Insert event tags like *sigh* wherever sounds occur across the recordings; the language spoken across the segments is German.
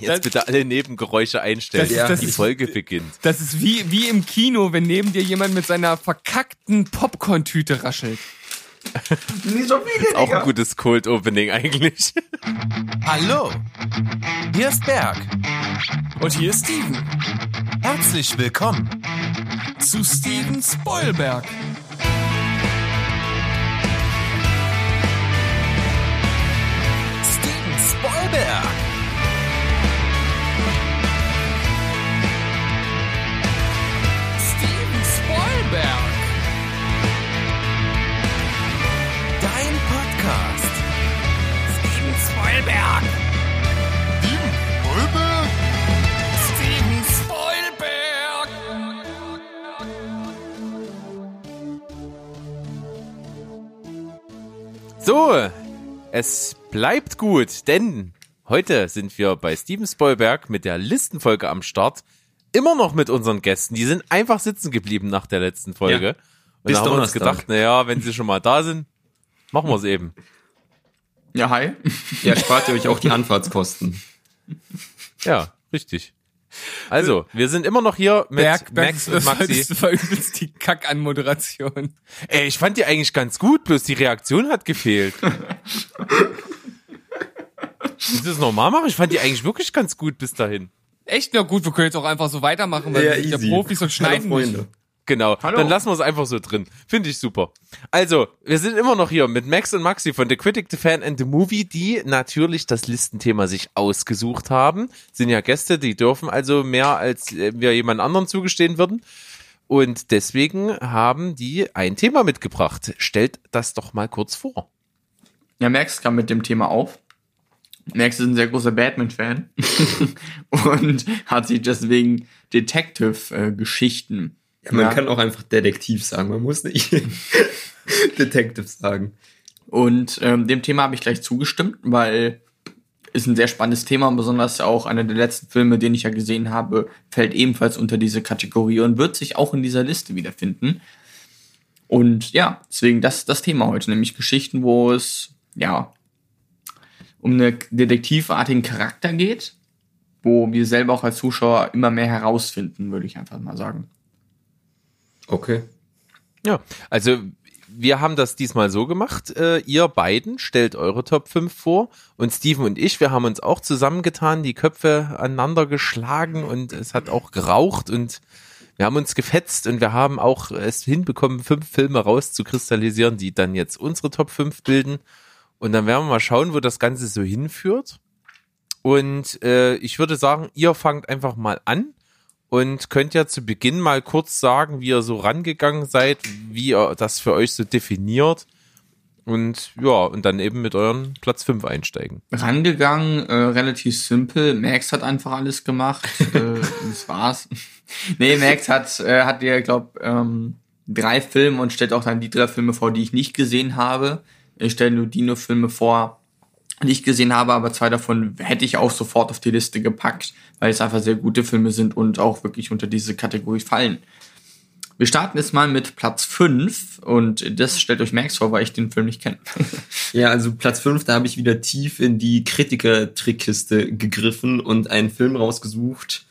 Jetzt das, bitte alle Nebengeräusche einstellen. Das, ja. das die Folge beginnt. Das ist wie, wie im Kino, wenn neben dir jemand mit seiner verkackten Popcorn-Tüte raschelt. *laughs* Nicht so viele, ist auch ein gutes Cold Opening eigentlich. Hallo, hier ist Berg. Und hier ist Steven. Herzlich willkommen zu Steven Spoilberg. Steven Spoilberg. Spoilberg. Steven Spoilberg. Steven Spoilberg. So, es bleibt gut, denn heute sind wir bei Steven Spoilberg mit der Listenfolge am Start. Immer noch mit unseren Gästen. Die sind einfach sitzen geblieben nach der letzten Folge. Ja. Und da haben wir uns gedacht, naja, wenn sie schon mal da sind, machen wir es eben. Ja, hi. Ja, spart ihr euch auch die Anfahrtskosten. Ja, richtig. Also, wir sind immer noch hier mit Berg, Max und Maxi. Das war übelst die Kack-Anmoderation. Ey, ich fand die eigentlich ganz gut, bloß die Reaktion hat gefehlt. Du das normal machen? Ich fand die eigentlich wirklich ganz gut bis dahin. Echt? Na gut, wir können jetzt auch einfach so weitermachen, weil ja, wir sind ja Profis und schneiden Hallo, Genau, Hallo. dann lassen wir es einfach so drin. Finde ich super. Also, wir sind immer noch hier mit Max und Maxi von The Critic, The Fan and The Movie, die natürlich das Listenthema sich ausgesucht haben. Sind ja Gäste, die dürfen also mehr, als wir jemand anderen zugestehen würden. Und deswegen haben die ein Thema mitgebracht. Stellt das doch mal kurz vor. Ja, Max kam mit dem Thema auf. Max ist ein sehr großer Batman-Fan *laughs* und hat sich deswegen Detective-Geschichten ja, man ja. kann auch einfach Detektiv sagen, man muss nicht *laughs* Detective sagen. Und ähm, dem Thema habe ich gleich zugestimmt, weil ist ein sehr spannendes Thema und besonders auch einer der letzten Filme, den ich ja gesehen habe, fällt ebenfalls unter diese Kategorie und wird sich auch in dieser Liste wiederfinden. Und ja, deswegen das das Thema heute, nämlich Geschichten, wo es ja um einen detektivartigen Charakter geht, wo wir selber auch als Zuschauer immer mehr herausfinden, würde ich einfach mal sagen. Okay. Ja, also wir haben das diesmal so gemacht. Äh, ihr beiden stellt eure Top 5 vor und Steven und ich, wir haben uns auch zusammengetan, die Köpfe aneinander geschlagen und es hat auch geraucht und wir haben uns gefetzt und wir haben auch es hinbekommen, fünf Filme rauszukristallisieren, die dann jetzt unsere Top 5 bilden. Und dann werden wir mal schauen, wo das Ganze so hinführt. Und äh, ich würde sagen, ihr fangt einfach mal an und könnt ja zu Beginn mal kurz sagen, wie ihr so rangegangen seid, wie ihr das für euch so definiert und ja, und dann eben mit euren Platz 5 einsteigen. Rangegangen, äh, relativ simpel. Max hat einfach alles gemacht. *laughs* äh, das war's. *laughs* nee, Max hat, äh, hat ja, glaub, ähm, drei Filme und stellt auch dann die drei Filme vor, die ich nicht gesehen habe. Ich stelle nur die nur Vor, nicht gesehen habe, aber zwei davon hätte ich auch sofort auf die Liste gepackt, weil es einfach sehr gute Filme sind und auch wirklich unter diese Kategorie fallen. Wir starten jetzt mal mit Platz 5 und das stellt euch Max vor, weil ich den Film nicht kenne. *laughs* Ja, also Platz 5, da habe ich wieder tief in die Kritiker-Trickkiste gegriffen und einen Film rausgesucht,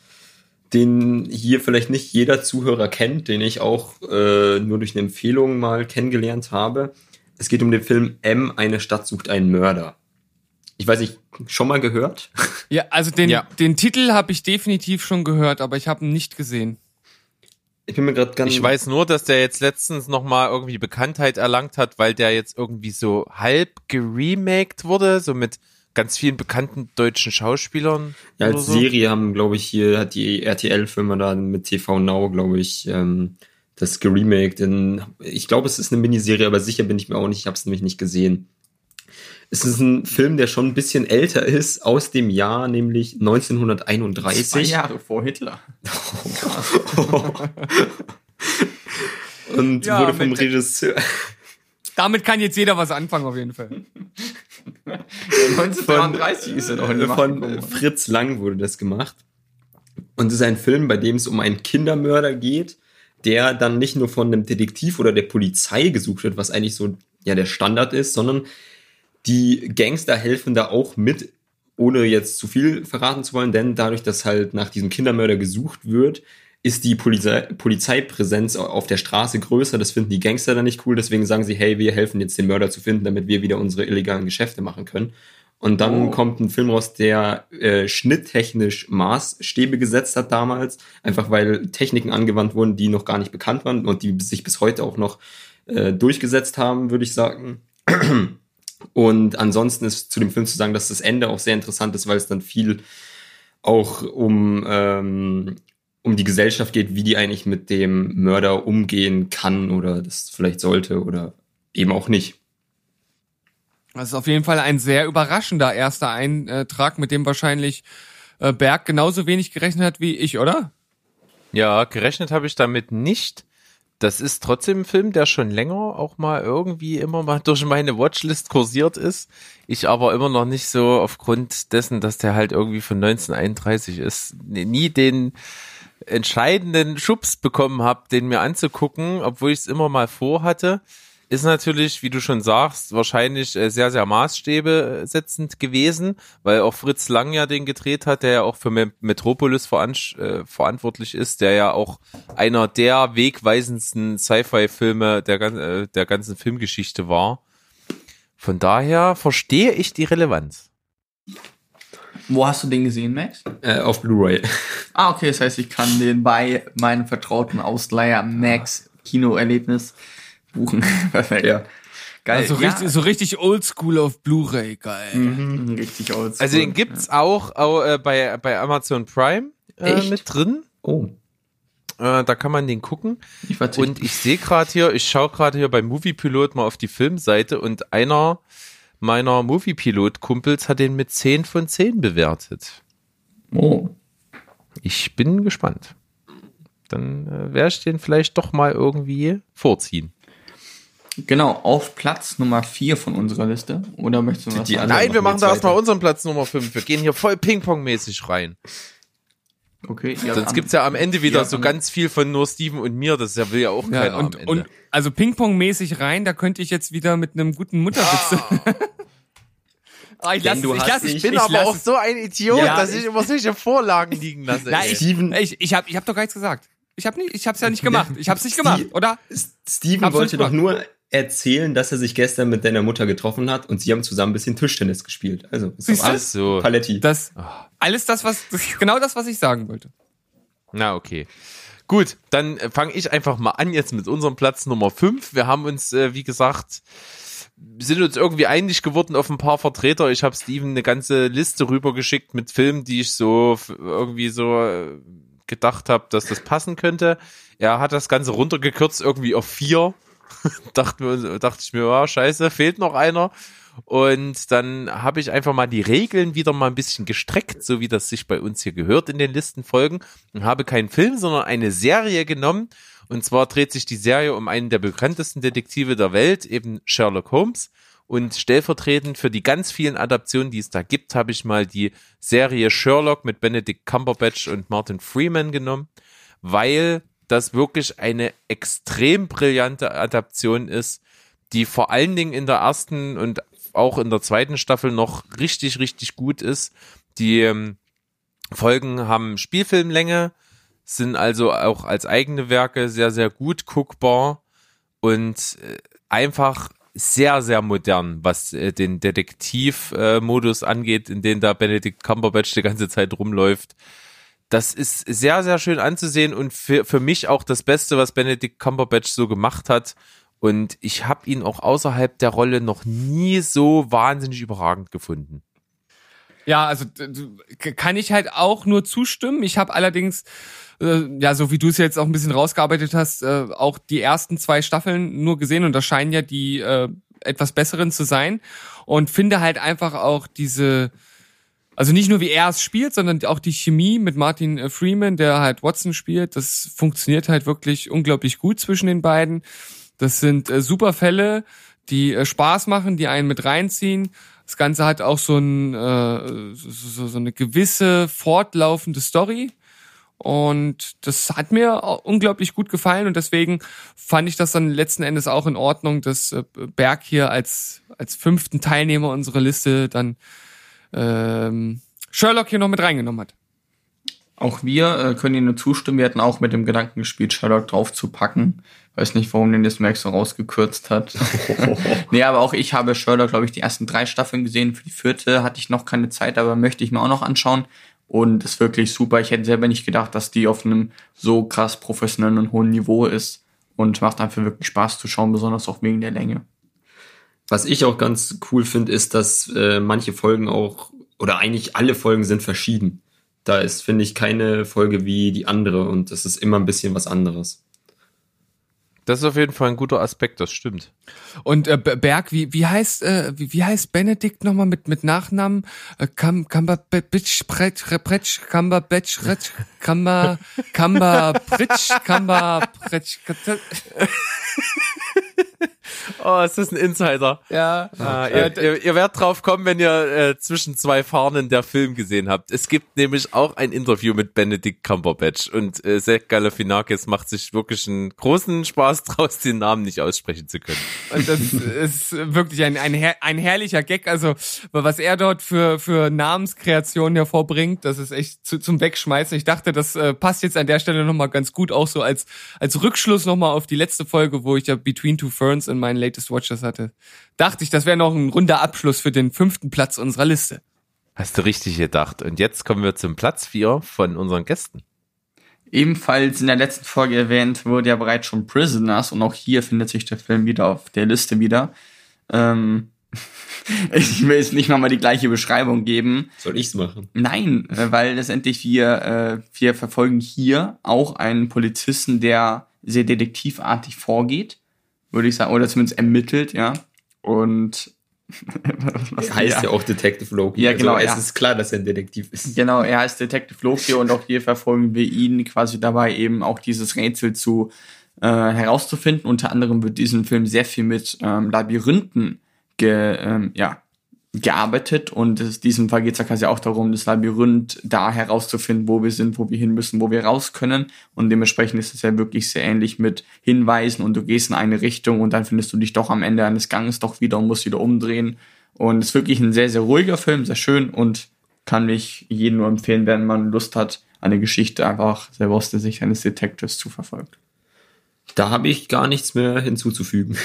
den hier vielleicht nicht jeder Zuhörer kennt, den ich auch äh, nur durch eine Empfehlung mal kennengelernt habe. Es geht um den Film M, eine Stadt sucht einen Mörder. Ich weiß nicht, schon mal gehört? Ja, also den, ja. den Titel habe ich definitiv schon gehört, aber ich habe ihn nicht gesehen. Ich bin mir gerade ganz. Ich weiß nur, dass der jetzt letztens noch mal irgendwie Bekanntheit erlangt hat, weil der jetzt irgendwie so halb geremaked wurde, so mit ganz vielen bekannten deutschen Schauspielern. Ja, als so. Serie haben, glaube ich, hier hat die RTL-Firma da mit TV Now, glaube ich, ähm, das geremaked. In, ich glaube, es ist eine Miniserie, aber sicher bin ich mir auch nicht. Ich habe es nämlich nicht gesehen. Es ist ein Film, der schon ein bisschen älter ist, aus dem Jahr nämlich 1931. Zwei Jahre vor Hitler. *laughs* Und ja, wurde vom Regisseur. Damit kann jetzt jeder was anfangen, auf jeden Fall. 1933 ist er noch in Von Fritz Lang wurde das gemacht. Und es ist ein Film, bei dem es um einen Kindermörder geht, der dann nicht nur von einem Detektiv oder der Polizei gesucht wird, was eigentlich so ja der Standard ist, sondern die Gangster helfen da auch mit ohne jetzt zu viel verraten zu wollen, denn dadurch, dass halt nach diesem Kindermörder gesucht wird, ist die Polizei Polizeipräsenz auf der Straße größer. Das finden die Gangster dann nicht cool. Deswegen sagen sie, hey, wir helfen jetzt den Mörder zu finden, damit wir wieder unsere illegalen Geschäfte machen können. Und dann Oh. kommt ein Film raus, der äh, schnitttechnisch Maßstäbe gesetzt hat damals, einfach weil Techniken angewandt wurden, die noch gar nicht bekannt waren und die sich bis heute auch noch äh, durchgesetzt haben, würde ich sagen. Und ansonsten ist zu dem Film zu sagen, dass das Ende auch sehr interessant ist, weil es dann viel auch um, ähm, um die Gesellschaft geht, wie die eigentlich mit dem Mörder umgehen kann oder das vielleicht sollte oder eben auch nicht. Das ist auf jeden Fall ein sehr überraschender erster Eintrag, mit dem wahrscheinlich äh, Berg genauso wenig gerechnet hat wie ich, oder? Ja, gerechnet habe ich damit nicht. Das ist trotzdem ein Film, der schon länger auch mal irgendwie immer mal *laughs* durch meine Watchlist kursiert ist. Ich aber immer noch nicht so aufgrund dessen, dass der halt irgendwie von 1931 ist, nie den entscheidenden Schubs bekommen habe, den mir anzugucken, obwohl ich es immer mal vorhatte. Ist natürlich, wie du schon sagst, wahrscheinlich äh, sehr, sehr maßstäbe setzend gewesen, weil auch Fritz Lang ja den gedreht hat, der ja auch für Me- Metropolis äh, verantwortlich ist, der ja auch einer der wegweisendsten Sci-Fi-Filme der, äh, der ganzen Filmgeschichte war. Von daher verstehe ich die Relevanz. Wo hast du den gesehen, Max? Äh, auf Blu-ray. Ah, okay, das heißt, ich kann den bei meinem vertrauten Ausleiher Max Kinoerlebnis buchen. *laughs* Perfekt. Ja. Geil. Also ja. richtig, so richtig oldschool auf Blu-ray, geil. Mhm, richtig oldschool. Also den gibt's auch, auch äh, bei, bei Amazon Prime äh, mit drin. Oh. Äh, da kann man den gucken. Ich. Und ich sehe gerade hier, ich schaue gerade hier bei Moviepilot mal auf die Filmseite und einer meiner Moviepilot-Kumpels hat den mit 10 von 10 bewertet. oh. Ich bin gespannt. Dann äh, werde ich den vielleicht doch mal irgendwie vorziehen. Genau, auf Platz Nummer 4 von unserer Liste. Oder möchtest du Die- was die anderen- Nein, wir machen da erstmal unseren Platz Nummer 5. Wir gehen hier voll Ping-Pong-mäßig rein. Okay, ja, Sonst gibt's ja am Ende wieder Ja, so ganz viel von nur Steven und mir. Das ja will ja auch Ja, keiner und, am Ende. und also Ping-Pong-mäßig rein, da könnte ich jetzt wieder mit einem guten Mutterwitz. Ah, *laughs* ich Denn lass, du ich lass, ich ich bin ich aber lass, auch so ein Idiot, Ja, dass ich immer solche Vorlagen liegen lasse. Na, ich, Steven- ich, ich habe ich hab doch gar nichts gesagt. Ich habe nicht, ich hab's ja nicht gemacht. Ich hab's nicht gemacht, oder? Steven Hab's wollte doch nur erzählen, dass er sich gestern mit deiner Mutter getroffen hat und sie haben zusammen ein bisschen Tischtennis gespielt. Also, ist Siehst alles So. Paletti. Das alles das was das genau das was ich sagen wollte. Na, okay. Gut, dann fange ich einfach mal an jetzt mit unserem Platz Nummer 5. Wir haben uns, äh, wie gesagt, sind uns irgendwie einig geworden auf ein paar Vertreter. Ich habe Steven eine ganze Liste rübergeschickt mit Filmen, die ich so irgendwie so äh, gedacht habe, dass das passen könnte. Er hat das Ganze runtergekürzt irgendwie auf vier. *laughs* dachte, dachte ich mir, ja, scheiße, fehlt noch einer. Und dann habe ich einfach mal die Regeln wieder mal ein bisschen gestreckt, so wie das sich bei uns hier gehört in den Listenfolgen. Und habe keinen Film, sondern eine Serie genommen. Und zwar dreht sich die Serie um einen der bekanntesten Detektive der Welt, eben Sherlock Holmes. Und stellvertretend für die ganz vielen Adaptionen, die es da gibt, habe ich mal die Serie Sherlock mit Benedict Cumberbatch und Martin Freeman genommen, weil das wirklich eine extrem brillante Adaption ist, die vor allen Dingen in der ersten und auch in der zweiten Staffel noch richtig, richtig gut ist. Die ähm, Folgen haben Spielfilmlänge, sind also auch als eigene Werke sehr, sehr gut guckbar und äh, einfach sehr, sehr modern, was äh, den Detektivmodus angeht, in dem da Benedict Cumberbatch die ganze Zeit rumläuft. Das ist sehr, sehr schön anzusehen und für, für mich auch das Beste, was Benedict Cumberbatch so gemacht hat. Und ich habe ihn auch außerhalb der Rolle noch nie so wahnsinnig überragend gefunden. Ja, also kann ich halt auch nur zustimmen. Ich habe allerdings, äh, ja, so wie du es jetzt auch ein bisschen rausgearbeitet hast, äh, auch die ersten zwei Staffeln nur gesehen und das scheinen ja die äh, etwas besseren zu sein und finde halt einfach auch diese, also nicht nur wie er es spielt, sondern auch die Chemie mit Martin äh, Freeman, der halt Watson spielt, das funktioniert halt wirklich unglaublich gut zwischen den beiden. Das sind äh, super Fälle, die äh, Spaß machen, die einen mit reinziehen. Das Ganze hat auch so, ein, äh, so, so, eine gewisse fortlaufende Story. Und das hat mir unglaublich gut gefallen und deswegen fand ich das dann letzten Endes auch in Ordnung, dass äh, Berg hier als, als fünften Teilnehmer unserer Liste dann ähm, Sherlock hier noch mit reingenommen hat. Auch wir äh, können Ihnen nur zustimmen. Wir hatten auch mit dem Gedanken gespielt, Sherlock draufzupacken. Weiß nicht, warum den das Max so rausgekürzt hat. *laughs* nee, aber auch ich habe Sherlock, glaube ich, die ersten drei Staffeln gesehen. Für die vierte hatte ich noch keine Zeit, aber möchte ich mir auch noch anschauen. Und ist wirklich super. Ich hätte selber nicht gedacht, dass die auf einem so krass professionellen und hohen Niveau ist. Und macht einfach wirklich Spaß zu schauen, besonders auch wegen der Länge. Was ich auch ganz cool finde, ist, dass äh, manche Folgen auch, oder eigentlich alle Folgen sind verschieden. Da ist, finde ich, keine Folge wie die andere und es ist immer ein bisschen was anderes. Das ist auf jeden Fall ein guter Aspekt, das stimmt. Und äh, Berg, wie, wie heißt äh, wie, wie heißt Benedikt nochmal mit mit Nachnamen? Äh, Kam Kamberbitsch Pretsch Pretsch Kamberbetsch Retsch Kamber Kamberbritsch Kamberbretsch *laughs* *laughs* Oh, ist das ein Insider? Ja. Ah, ihr, ihr, ihr werdet drauf kommen, wenn ihr äh, zwischen zwei Fahnen der Film gesehen habt. Es gibt nämlich auch ein Interview mit Benedict Cumberbatch und äh, Zach Galifianakis macht sich wirklich einen großen Spaß *laughs* draus, den Namen nicht aussprechen zu können. Und das ist wirklich ein, ein, her ein herrlicher Gag. Also, was er dort für, für Namenskreationen hervorbringt, das ist echt zu, zum Wegschmeißen. Ich dachte, das äh, passt jetzt an der Stelle nochmal ganz gut, auch so als, als Rückschluss nochmal auf die letzte Folge, wo ich ja Between Two Ferns in meinen Latest Watchers hatte. Dachte ich, das wäre noch ein runder Abschluss für den fünften Platz unserer Liste. Hast du richtig gedacht. Und jetzt kommen wir zum Platz vier von unseren Gästen. Ebenfalls in der letzten Folge erwähnt wurde ja bereits schon Prisoners und auch hier findet sich der Film wieder auf der Liste wieder. Ähm, *laughs* ich will jetzt nicht nochmal die gleiche Beschreibung geben. Soll ich's machen? Nein, äh, weil letztendlich wir, äh, wir verfolgen hier auch einen Polizisten, der sehr detektivartig vorgeht, würde ich sagen, oder zumindest ermittelt, ja. Und was, *laughs* heißt ja. auch Detective Loki. Ja, genau, Also, ja. es ist klar, dass er ein Detektiv ist. Genau, er heißt Detective Loki und auch hier verfolgen wir ihn quasi dabei, eben auch dieses Rätsel zu äh, herauszufinden. Unter anderem wird diesen Film sehr viel mit ähm, Labyrinthen ge, ähm, ja, gearbeitet und in diesem Fall geht es ja quasi auch darum, das Labyrinth da herauszufinden, wo wir sind, wo wir hin müssen, wo wir raus können und dementsprechend ist es ja wirklich sehr ähnlich mit Hinweisen und du gehst in eine Richtung und dann findest du dich doch am Ende eines Ganges doch wieder und musst wieder umdrehen und es ist wirklich ein sehr, sehr ruhiger Film, sehr schön und kann mich jedem nur empfehlen, wenn man Lust hat, eine Geschichte einfach selber aus der Sicht eines Detectives zu verfolgen. Da habe ich gar nichts mehr hinzuzufügen.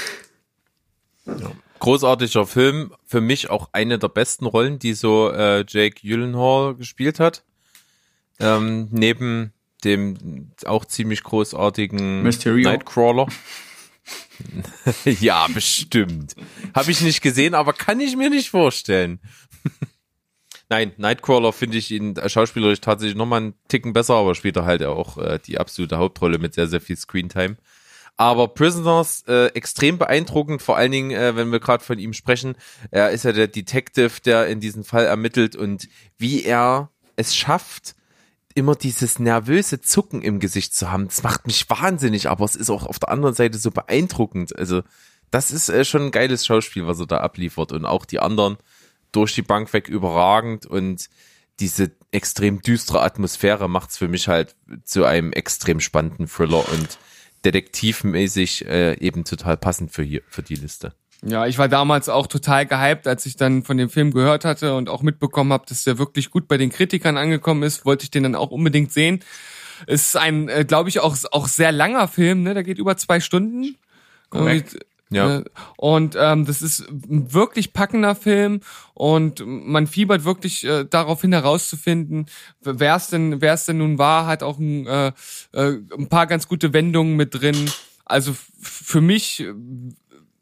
Großartiger Film, für mich auch eine der besten Rollen, die so äh, Jake Gyllenhaal gespielt hat. Ähm, neben dem auch ziemlich großartigen Mysterio. Nightcrawler. *laughs* ja, bestimmt. Habe ich nicht gesehen, aber kann ich mir nicht vorstellen. *laughs* Nein, Nightcrawler finde ich ihn schauspielerisch tatsächlich nochmal einen Ticken besser, aber spielt er halt auch äh, die absolute Hauptrolle mit sehr, sehr viel Screentime. Aber Prisoners äh, extrem beeindruckend, vor allen Dingen, äh, wenn wir gerade von ihm sprechen. Er ist ja der Detective, der in diesem Fall ermittelt und wie er es schafft, immer dieses nervöse Zucken im Gesicht zu haben. Das macht mich wahnsinnig, aber es ist auch auf der anderen Seite so beeindruckend. Also das ist äh, schon ein geiles Schauspiel, was er da abliefert und auch die anderen durch die Bank weg überragend und diese extrem düstere Atmosphäre macht's für mich halt zu einem extrem spannenden Thriller und detektivmäßig äh, eben total passend für hier für die Liste. Ja, ich war damals auch total gehypt, als ich dann von dem Film gehört hatte und auch mitbekommen habe, dass der wirklich gut bei den Kritikern angekommen ist, wollte ich den dann auch unbedingt sehen. Es ist ein, äh, glaube ich, auch, auch sehr langer Film, ne? Der geht über zwei Stunden. Korrekt. Und, Ja. äh, Und ähm, das ist ein wirklich packender Film und man fiebert wirklich äh, darauf hin herauszufinden, wer es denn, wer es denn nun war, hat auch ein, äh, äh, ein paar ganz gute Wendungen mit drin. Also für mich, äh,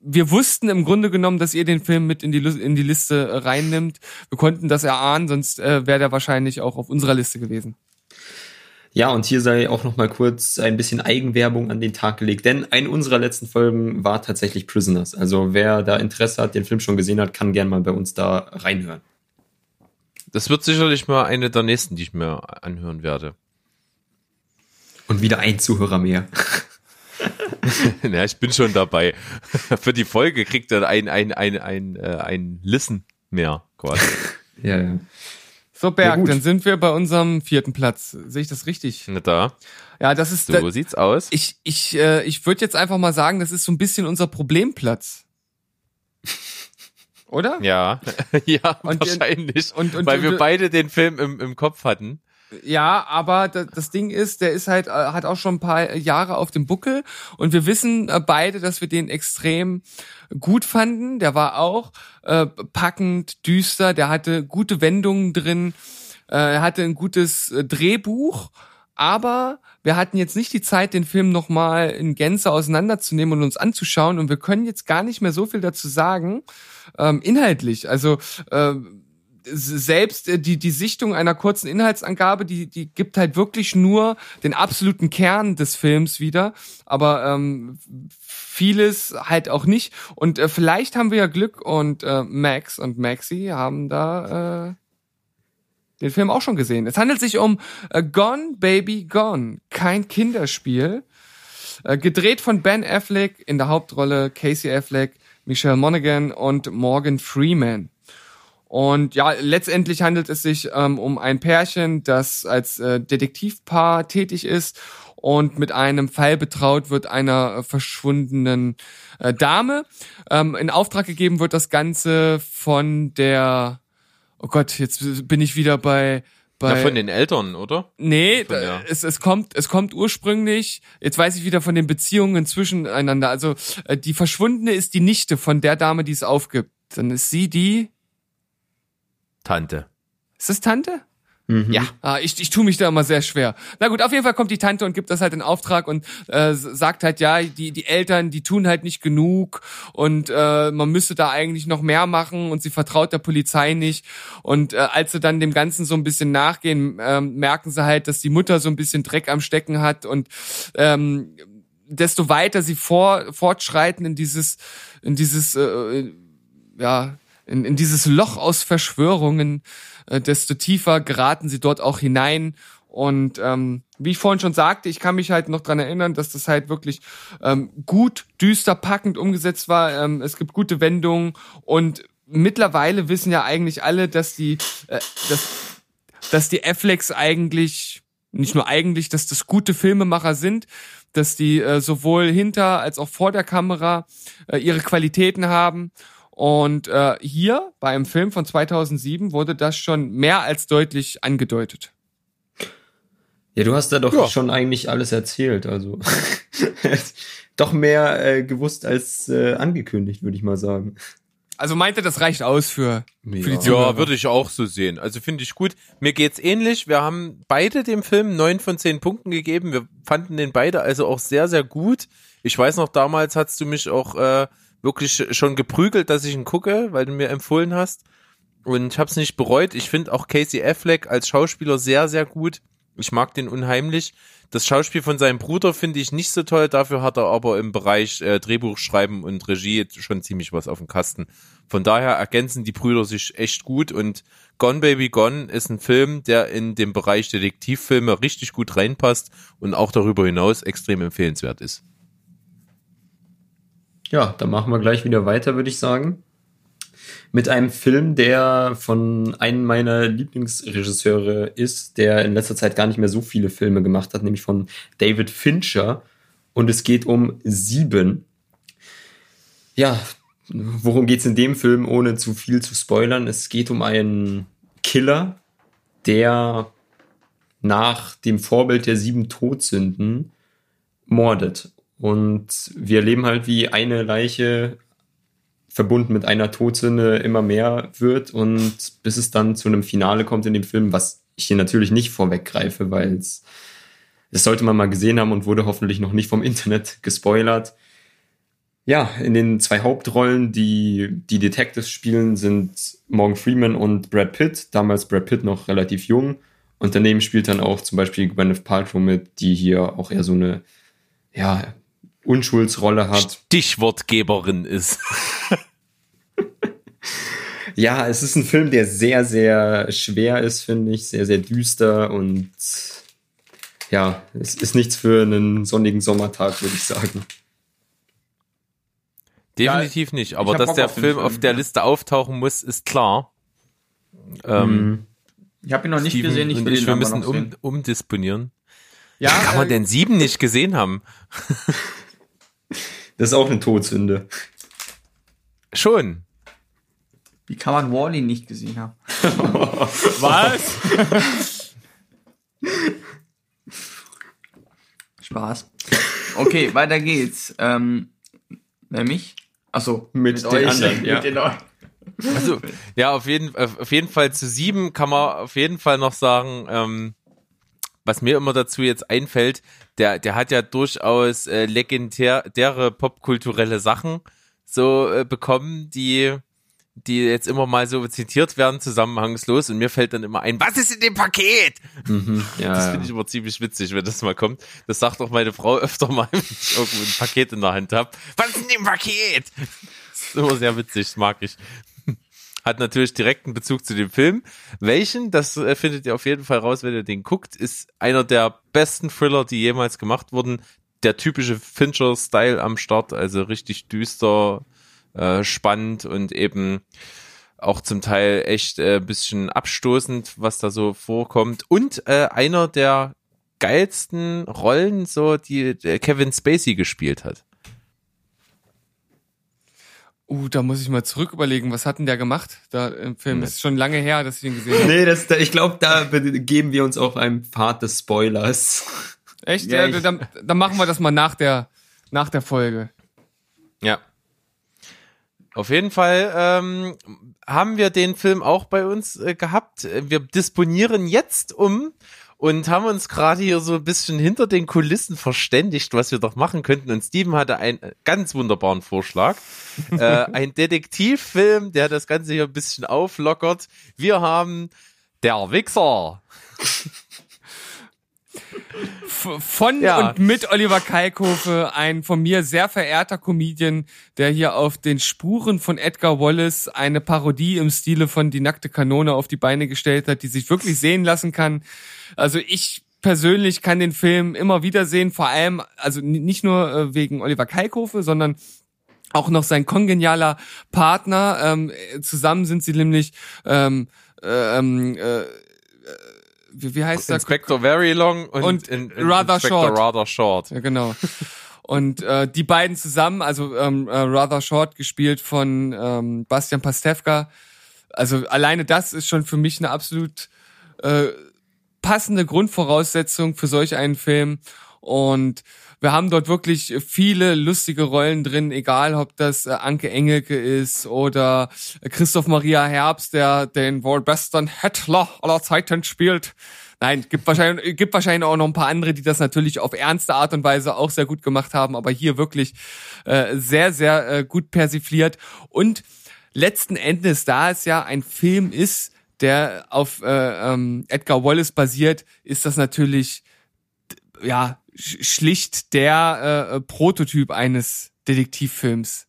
wir wussten im Grunde genommen, dass ihr den Film mit in die, in die Liste äh, reinnimmt. Wir konnten das erahnen, sonst äh, wäre der wahrscheinlich auch auf unserer Liste gewesen. Ja, und hier sei auch noch mal kurz ein bisschen Eigenwerbung an den Tag gelegt, denn eine unserer letzten Folgen war tatsächlich Prisoners. Also wer da Interesse hat, den Film schon gesehen hat, kann gern mal bei uns da reinhören. Das wird sicherlich mal eine der nächsten, die ich mir anhören werde. Und wieder ein Zuhörer mehr. *laughs* ja, ich bin schon dabei. *laughs* Für die Folge kriegt er ein, ein, ein, ein, äh, ein Listen mehr quasi. Ja, ja. So, Berg, gut. dann sind wir bei unserem vierten Platz. Sehe ich das richtig? Na da, Ja, das ist. so da, sieht's aus. ich ich, äh, ich würde jetzt einfach mal sagen, das ist so ein bisschen unser Problemplatz. Oder? Ja, *laughs* ja, Und- wahrscheinlich. und- und- weil wir und- beide den Film im, im Kopf hatten. Ja, aber da- das Ding ist, der ist halt, äh, hat auch schon ein paar Jahre auf dem Buckel. Und wir wissen äh, beide, dass wir den extrem gut fanden. Der war auch äh, packend, düster, der hatte gute Wendungen drin, äh, er hatte ein gutes äh, Drehbuch, aber wir hatten jetzt nicht die Zeit, den Film nochmal in Gänze auseinanderzunehmen und uns anzuschauen. Und wir können jetzt gar nicht mehr so viel dazu sagen, ähm, inhaltlich. Also äh, selbst äh, die, die Sichtung einer kurzen Inhaltsangabe, die, die gibt halt wirklich nur den absoluten Kern des Films wieder, aber ähm, vieles halt auch nicht. Und äh, vielleicht haben wir ja Glück und äh, Max und Maxi haben da äh, den Film auch schon gesehen. Es handelt sich um äh, Gone Baby Gone, kein Kinderspiel. Äh, gedreht von Ben Affleck in der Hauptrolle Casey Affleck, Michelle Monaghan und Morgan Freeman. Und ja, letztendlich handelt es sich ähm, um ein Pärchen, das als äh, Detektivpaar tätig ist und mit einem Fall betraut wird einer äh, verschwundenen äh, Dame. Ähm, in Auftrag gegeben wird das Ganze von der, oh Gott, jetzt bin ich wieder bei, bei Ja, von den Eltern, oder? Nee, Von es, es kommt, es kommt ursprünglich, jetzt weiß ich wieder von den Beziehungen zwischeneinander. Also äh, die Verschwundene ist die Nichte von der Dame, die es aufgibt. Dann ist sie die. Tante. Ist das Tante? Mhm. Ja. Ah, ich, ich tue mich da immer sehr schwer. Na gut, auf jeden Fall kommt die Tante und gibt das halt in Auftrag und äh, sagt halt, ja, die, die Eltern, die tun halt nicht genug und äh, man müsste da eigentlich noch mehr machen und sie vertraut der Polizei nicht. Und äh, als sie dann dem Ganzen so ein bisschen nachgehen, ähm, merken sie halt, dass die Mutter so ein bisschen Dreck am Stecken hat und ähm, desto weiter sie vor, fortschreiten in dieses, in dieses, äh, ja, in, in dieses Loch aus Verschwörungen, äh, desto tiefer geraten sie dort auch hinein. Und ähm, wie ich vorhin schon sagte, ich kann mich halt noch dran erinnern, dass das halt wirklich ähm, gut, düster, packend umgesetzt war. Ähm, es gibt gute Wendungen und mittlerweile wissen ja eigentlich alle, dass die, äh, dass, dass die Afflecks eigentlich nicht nur eigentlich, dass das gute Filmemacher sind, dass die äh, sowohl hinter als auch vor der Kamera äh, ihre Qualitäten haben. Und äh, hier bei einem Film von 2007 wurde das schon mehr als deutlich angedeutet. Ja, du hast da doch Ja. schon eigentlich alles erzählt, also *laughs* doch mehr äh, gewusst als äh, angekündigt, würde ich mal sagen. Also meinte, das reicht aus für, für die Ja. Zuhörer. Ja, würde ich auch so sehen. Also finde ich gut. Mir geht's ähnlich. Wir haben beide dem Film neun von zehn Punkten gegeben. Wir fanden den beide also auch sehr, sehr gut. Ich weiß noch, damals hast du mich auch äh, wirklich schon geprügelt, dass ich ihn gucke, weil du mir empfohlen hast. Und ich habe es nicht bereut. Ich finde auch Casey Affleck als Schauspieler sehr, sehr gut. Ich mag den unheimlich. Das Schauspiel von seinem Bruder finde ich nicht so toll. Dafür hat er aber im Bereich äh, Drehbuchschreiben und Regie schon ziemlich was auf dem Kasten. Von daher ergänzen die Brüder sich echt gut und Gone Baby Gone ist ein Film, der in den Bereich Detektivfilme richtig gut reinpasst und auch darüber hinaus extrem empfehlenswert ist. Ja, dann machen wir gleich wieder weiter, würde ich sagen. Mit einem Film, der von einem meiner Lieblingsregisseure ist, der in letzter Zeit gar nicht mehr so viele Filme gemacht hat, nämlich von David Fincher. Und es geht um Sieben. Ja, worum geht's in dem Film, ohne zu viel zu spoilern? Es geht um einen Killer, der nach dem Vorbild der sieben Todsünden mordet. Und wir erleben halt, wie eine Leiche verbunden mit einer Todsünde immer mehr wird und bis es dann zu einem Finale kommt in dem Film, was ich hier natürlich nicht vorweggreife, weil es das sollte man mal gesehen haben und wurde hoffentlich noch nicht vom *laughs* Internet gespoilert. Ja, in den zwei Hauptrollen, die die Detectives spielen, sind Morgan Freeman und Brad Pitt. Damals Brad Pitt noch relativ jung. Und daneben spielt dann auch zum Beispiel Gwyneth Paltrow mit, die hier auch eher so eine, ja, Unschuldsrolle hat. Stichwortgeberin ist. *laughs* Ja, es ist ein Film, der sehr, sehr schwer ist, finde ich, sehr, sehr düster und ja, es ist nichts für einen sonnigen Sommertag, würde ich sagen. Definitiv nicht. Aber dass Bock der Film Film, auf der ja. Liste auftauchen muss, ist klar. Ähm, Ich habe ihn noch nicht Steven gesehen, ich und will ich, ihn wir müssen um, umdisponieren. Ja, Wie kann man äh, denn sieben nicht gesehen haben? *laughs* Das ist auch eine Todsünde. Schon. Wie kann man Wally nicht gesehen haben? *laughs* *laughs* Was? Spaß. Okay, weiter geht's. Ähm, nämlich? Achso. Mit den anderen, ja. Mit den *laughs* Also, ja, auf jeden, auf jeden Fall zu sieben kann man auf jeden Fall noch sagen, ähm, was mir immer dazu jetzt einfällt, der, der hat ja durchaus äh, legendäre popkulturelle Sachen so äh, bekommen, die, die jetzt immer mal so zitiert werden, zusammenhangslos. Und mir fällt dann immer ein, was ist in dem Paket? *laughs* Ja, Das finde ich immer ziemlich witzig, wenn das mal kommt. Das sagt auch meine Frau öfter mal, *laughs* wenn ich irgendwo ein Paket in der Hand habe. Was ist in dem Paket? *laughs* Das ist immer sehr witzig, das mag ich. Hat natürlich direkten Bezug zu dem Film. Welchen, das äh, findet ihr auf jeden Fall raus, wenn ihr den guckt, ist einer der besten Thriller, die jemals gemacht wurden. Der typische Fincher-Style am Start, also richtig düster, äh, spannend und eben auch zum Teil echt äh, bisschen abstoßend, was da so vorkommt. Und äh, einer der geilsten Rollen, so die der Kevin Spacey gespielt hat. Uh, da muss ich mal zurück überlegen, was hat denn der gemacht? Da im Film. Das ist schon lange her, dass ich ihn gesehen *laughs* habe. Nee, das, da- ich glaube, da begeben wir uns auf einem Pfad des Spoilers. *laughs* Echt? Ja, Ja, ich- dann, dann machen wir das mal nach der, nach der Folge. Ja. Auf jeden Fall ähm, haben wir den Film auch bei uns äh, gehabt. Wir disponieren jetzt um und haben uns gerade hier so ein bisschen hinter den Kulissen verständigt, was wir doch machen könnten. Und Steven hatte einen ganz wunderbaren Vorschlag. *laughs* äh, ein Detektivfilm, der das Ganze hier ein bisschen auflockert. Wir haben Der Wichser. *laughs* Von Ja. und mit Oliver Kalkofe, ein von mir sehr verehrter Comedian, der hier auf den Spuren von Edgar Wallace eine Parodie im Stile von Die nackte Kanone auf die Beine gestellt hat, die sich wirklich sehen lassen kann. Also ich persönlich kann den Film immer wieder sehen, vor allem, also nicht nur äh, wegen Oliver Kalkofe, sondern auch noch sein kongenialer Partner. Ähm, äh, zusammen sind sie nämlich ähm, äh, ähm, äh, äh, wie, wie heißt der? Inspector Very Long und, Und in, Rather Inspector Short. Rather Short. Ja, genau. Und äh, die beiden zusammen, also ähm, äh, Rather Short gespielt von ähm, Bastian Pastewka. Also alleine das ist schon für mich eine absolut äh, passende Grundvoraussetzung für solch einen Film. Und wir haben dort wirklich viele lustige Rollen drin, egal ob das äh, Anke Engelke ist oder äh, Christoph Maria Herbst, der den wohl besten Hitler aller Zeiten spielt. Nein, gibt wahrscheinlich, gibt wahrscheinlich auch noch ein paar andere, die das natürlich auf ernste Art und Weise auch sehr gut gemacht haben, aber hier wirklich äh, sehr, sehr äh, gut persifliert. Und letzten Endes, da es ja ein Film ist, der auf äh, ähm, Edgar Wallace basiert, ist das natürlich ja schlicht der äh, Prototyp eines Detektivfilms.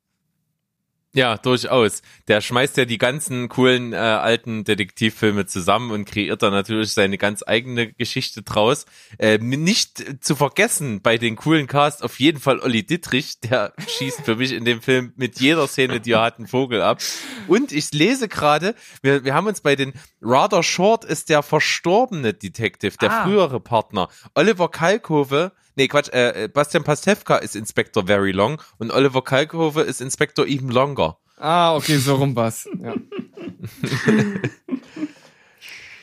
Ja, durchaus. Der schmeißt ja die ganzen coolen äh, alten Detektivfilme zusammen und kreiert dann natürlich seine ganz eigene Geschichte draus. Äh, nicht zu vergessen bei den coolen Cast auf jeden Fall Olli Dittrich, der *laughs* schießt für mich in dem Film mit jeder Szene, die er hat, einen Vogel ab. Und ich lese gerade, wir, wir haben uns bei den Rather Short ist der verstorbene Detective, der Ah. frühere Partner. Oliver Kalkofe Nee, Quatsch, äh, äh, Bastian Pastewka ist Inspector Very Long und Oliver Kalkofe ist Inspector Even Longer. Ah, okay, so rum was. Ja. *laughs*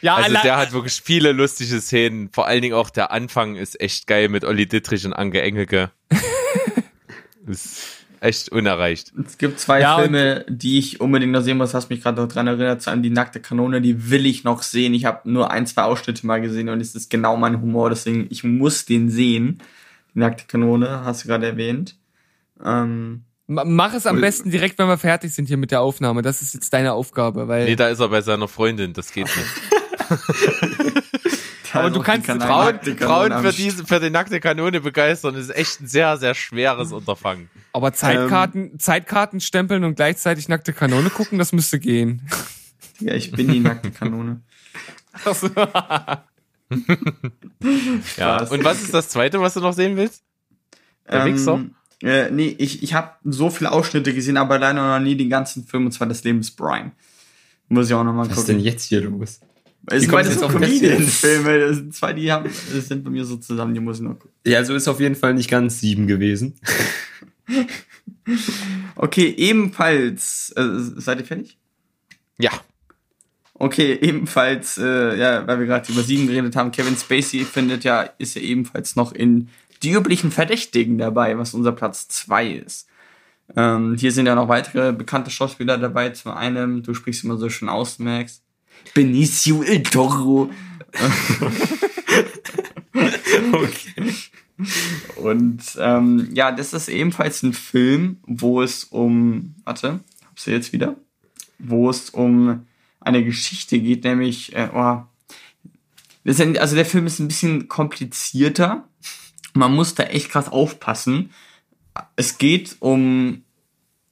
ja, Also der hat wirklich viele lustige Szenen. Vor allen Dingen auch der Anfang ist echt geil mit Olli Dittrich und Anke Engelke. *laughs* ist echt unerreicht. Es gibt zwei Ja, Filme, die ich unbedingt noch sehen muss. Hast mich gerade noch dran erinnert, an die nackte Kanone. Die will ich noch sehen. Ich habe nur ein, zwei Ausschnitte mal gesehen und es ist genau mein Humor. Deswegen, ich muss den sehen. Die nackte Kanone, hast du gerade erwähnt. Ähm, Ma- Mach es am besten direkt, wenn wir fertig sind hier mit der Aufnahme. Das ist jetzt deine Aufgabe, weil Nee, da ist er bei seiner Freundin, das geht nicht. *laughs* Aber du kannst Frauen, Frauen für diese, für die nackte Kanone begeistern, ist echt ein sehr, sehr schweres Unterfangen. Aber Zeitkarten, Zeitkarten stempeln und gleichzeitig nackte Kanone gucken, das müsste gehen. Ja, ich bin die nackte Kanone. Ach so. *laughs* Ja. Spaß. Und was ist das zweite, was du noch sehen willst? Der Wichser? Äh, nee, ich, ich habe so viele Ausschnitte gesehen, aber leider noch nie den ganzen Film, und zwar das Leben des Brian. Muss ich auch noch mal Was ist denn gucken. jetzt hier los? Es sind jetzt so? Comedian-Filme. Das sind zwei, die haben, das sind bei mir so zusammen, die muss ich noch gucken. Ja, also ist auf jeden Fall nicht ganz sieben gewesen. *laughs* Okay, ebenfalls. Äh, seid ihr fertig? Ja. Okay, ebenfalls, äh, ja, weil wir gerade über sieben geredet haben, Kevin Spacey findet ja, ist ja ebenfalls noch in die üblichen Verdächtigen dabei, was unser Platz zwei ist. Ähm, hier sind ja noch weitere bekannte Schauspieler dabei. Zum einen, du sprichst immer so schön aus, Max. Benicio El Toro. *laughs* Okay. Und ähm, ja, das ist ebenfalls ein Film, wo es um, warte, hab's du jetzt wieder, wo es um eine Geschichte geht, nämlich, äh, oh, ist, also der Film ist ein bisschen komplizierter. Man muss da echt krass aufpassen. Es geht um,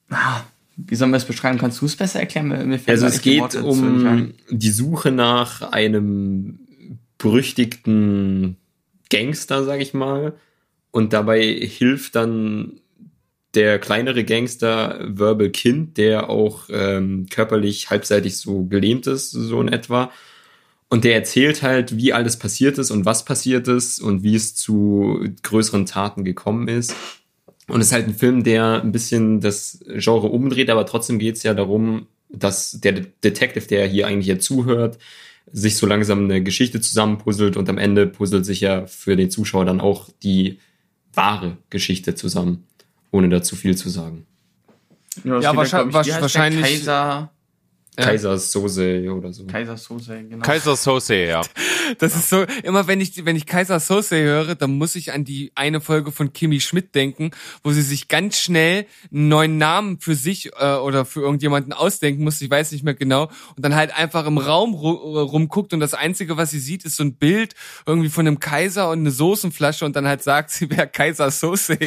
ah, wie soll man das beschreiben? Kannst du es besser erklären? Mir- Also es geht um die Suche nach einem berüchtigten Gangster, sag ich mal. Und dabei hilft dann der kleinere Gangster Verbal Kind, der auch ähm, körperlich halbseitig so gelähmt ist, so in etwa. Und der erzählt halt, wie alles passiert ist und was passiert ist und wie es zu größeren Taten gekommen ist. Und es ist halt ein Film, der ein bisschen das Genre umdreht, aber trotzdem geht es ja darum, dass der Detective, der hier eigentlich ja zuhört, sich so langsam eine Geschichte zusammenpuzzelt und am Ende puzzelt sich ja für den Zuschauer dann auch die wahre Geschichte zusammen, ohne dazu viel zu sagen. Ja, Ja, wahrscheinlich- glaub ich, wie heißt der? wahrscheinlich- Kaiser, Kaiser Soße oder so. Kaiser Soße, genau. Kaiser Sose, ja. *laughs* Das ist so, immer wenn ich, wenn ich Kaiser Sose höre, dann muss ich an die eine Folge von Kimi Schmidt denken, wo sie sich ganz schnell einen neuen Namen für sich äh, oder für irgendjemanden ausdenken muss, ich weiß nicht mehr genau, und dann halt einfach im Raum ru rumguckt und das Einzige, was sie sieht, ist so ein Bild irgendwie von einem Kaiser und eine Soßenflasche und dann halt sagt, sie wäre Kaiser Sose.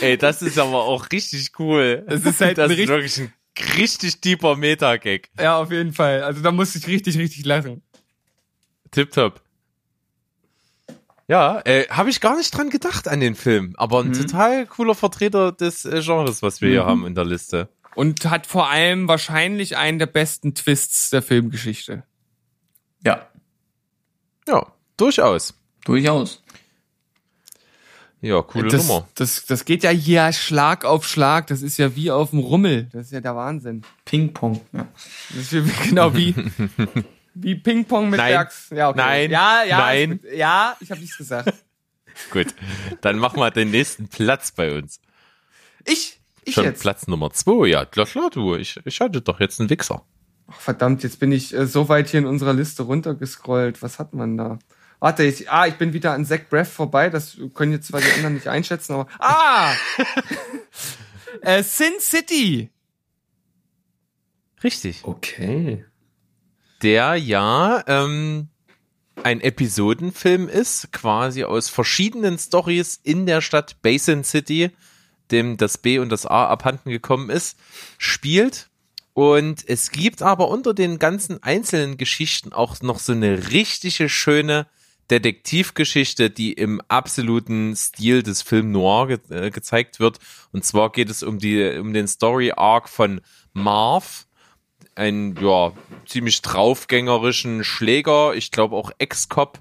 Ey, das ist aber auch richtig cool. Das ist halt das ein ist richtig- wirklich ein richtig deeper Meta-Gag. ja, auf jeden Fall. Also da musste ich richtig, richtig lachen. Tipptopp. Ja, äh, habe ich gar nicht dran gedacht an den Film, aber ein total cooler Vertreter des äh, Genres, was wir hier haben in der Liste. Und hat vor allem wahrscheinlich einen der besten Twists der Filmgeschichte. Ja, Ja, durchaus. durchaus. Ja, coole das, Nummer. Das, das geht ja hier Schlag auf Schlag. Das ist ja wie auf dem Rummel. Das ist ja der Wahnsinn. Ping-Pong. Ja. Das ist wie, *laughs* genau wie, *laughs* wie Ping-Pong mit Nein. Bergs. Ja, okay. Nein. Ja, ja. Nein. gut. Ja, ich habe nichts gesagt. *laughs* Gut, dann machen wir den nächsten Platz bei uns. Ich, ich Schon jetzt. Platz Nummer zwei, ja, klar, klar, du. Ich, ich hatte doch jetzt einen Wichser. Ach, verdammt, jetzt bin ich äh, so weit hier in unserer Liste runtergescrollt. Was hat man da? Warte, ich, ah, ich bin wieder an Zach Braff vorbei. Das können jetzt zwar die anderen nicht einschätzen, aber. Ah! *laughs* äh, Sin City. Richtig. Okay. Der ja ähm, ein Episodenfilm ist, quasi aus verschiedenen Stories in der Stadt Basin City, dem das B und das A abhanden gekommen ist, spielt. Und es gibt aber unter den ganzen einzelnen Geschichten auch noch so eine richtige schöne Detektivgeschichte, die im absoluten Stil des Film Noir ge äh, gezeigt wird. Und zwar geht es um die um den Story Arc von Marv, ein ja ziemlich draufgängerischen Schläger, ich glaube auch Ex-Cop,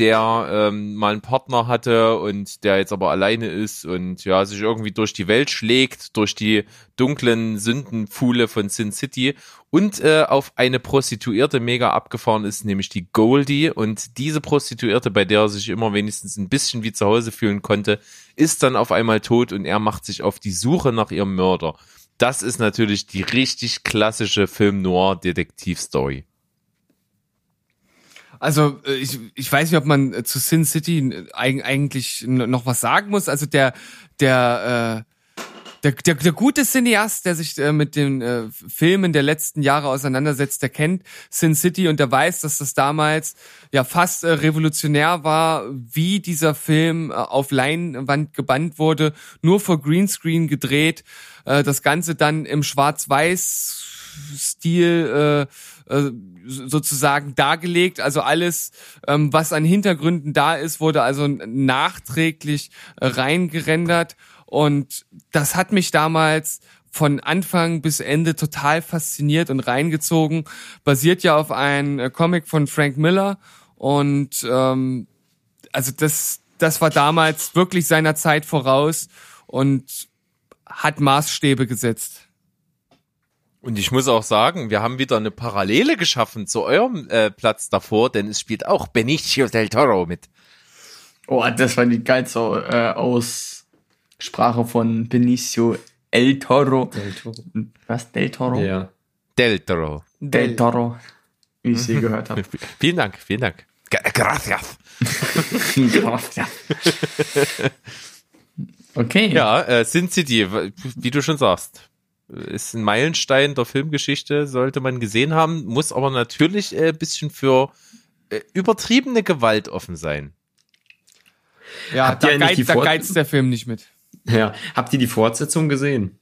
der ähm, mal einen Partner hatte und der jetzt aber alleine ist und ja sich irgendwie durch die Welt schlägt, durch die dunklen Sündenpfuhle von Sin City und äh, auf eine Prostituierte mega abgefahren ist, nämlich die Goldie und diese Prostituierte, bei der er sich immer wenigstens ein bisschen wie zu Hause fühlen konnte, ist dann auf einmal tot und er macht sich auf die Suche nach ihrem Mörder. Das ist natürlich die richtig klassische Film-Noir-Detektiv-Story. Also äh, ich, ich weiß nicht, ob man äh, zu Sin City äh, eig- eigentlich noch was sagen muss. Also der der äh, der, der, der gute Cineast, der sich mit den Filmen der letzten Jahre auseinandersetzt, der kennt Sin City und der weiß, dass das damals ja fast revolutionär war, wie dieser Film auf Leinwand gebannt wurde, nur vor Greenscreen gedreht, das Ganze dann im Schwarz-Weiß-Stil äh, äh, sozusagen dargelegt. Also alles, ähm, was an Hintergründen da ist, wurde also nachträglich äh, reingerendert. Und das hat mich damals von Anfang bis Ende total fasziniert und reingezogen. Basiert ja auf einem äh, Comic von Frank Miller. Und ähm, also das, das war damals wirklich seiner Zeit voraus und hat Maßstäbe gesetzt. Und ich muss auch sagen, wir haben wieder eine Parallele geschaffen zu eurem äh, Platz davor, denn es spielt auch Benicio del Toro mit. Oh, das war die geilste äh, Aussprache von Benicio El Toro. Del Toro. Was? Del Toro? Ja. Del Toro. Del Toro. Wie ich sie gehört habe. *laughs* Vielen Dank, vielen Dank. Gra- Gracias. *laughs* ja. *laughs* Okay. Ja, äh, Sin City, wie du schon sagst, ist ein Meilenstein der Filmgeschichte, sollte man gesehen haben, muss aber natürlich ein äh, bisschen für äh, übertriebene Gewalt offen sein. Ja, Habt ihr da, geiz, da geizt der Film nicht mit. Ja. Habt ihr die Fortsetzung gesehen?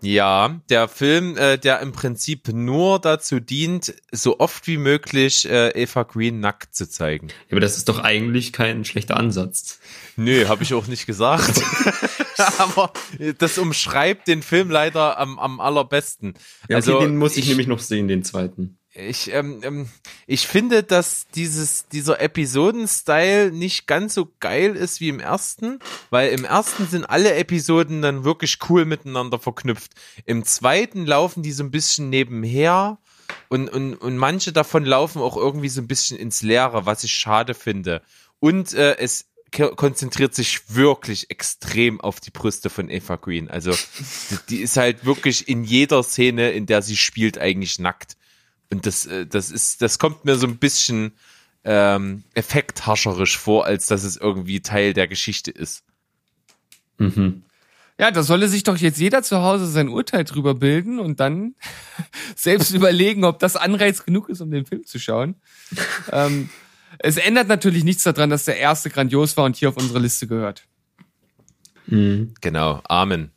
Ja, der Film, äh, der im Prinzip nur dazu dient, so oft wie möglich äh, Eva Green nackt zu zeigen. Ja, aber das ist doch eigentlich kein schlechter Ansatz. Nö, habe ich auch nicht gesagt. *laughs* *laughs* Aber das umschreibt den Film leider am, am allerbesten. Ja, okay, also den muss ich, nämlich noch sehen, den zweiten. ich, ähm, ähm, ich finde, dass dieses, dieser Episoden-Style nicht ganz so geil ist wie im ersten, weil im ersten sind alle Episoden dann wirklich cool miteinander verknüpft. Im zweiten laufen die so ein bisschen nebenher und, und, und manche davon laufen auch irgendwie so ein bisschen ins Leere, was ich schade finde. Und äh, es konzentriert sich wirklich extrem auf die Brüste von Eva Green. Also die, *laughs* die ist halt wirklich in jeder Szene, in der sie spielt, eigentlich nackt. Und das, äh, das ist, das kommt mir so ein bisschen ähm, effekthascherisch vor, als dass es irgendwie Teil der Geschichte ist. Mhm. Ja, da solle sich doch jetzt jeder zu Hause sein Urteil drüber bilden und dann *laughs* selbst überlegen, ob das Anreiz genug ist, um den Film zu schauen. *laughs* ähm, es ändert natürlich nichts daran, dass der erste grandios war und hier auf unsere Liste gehört. Mhm. Genau, Amen.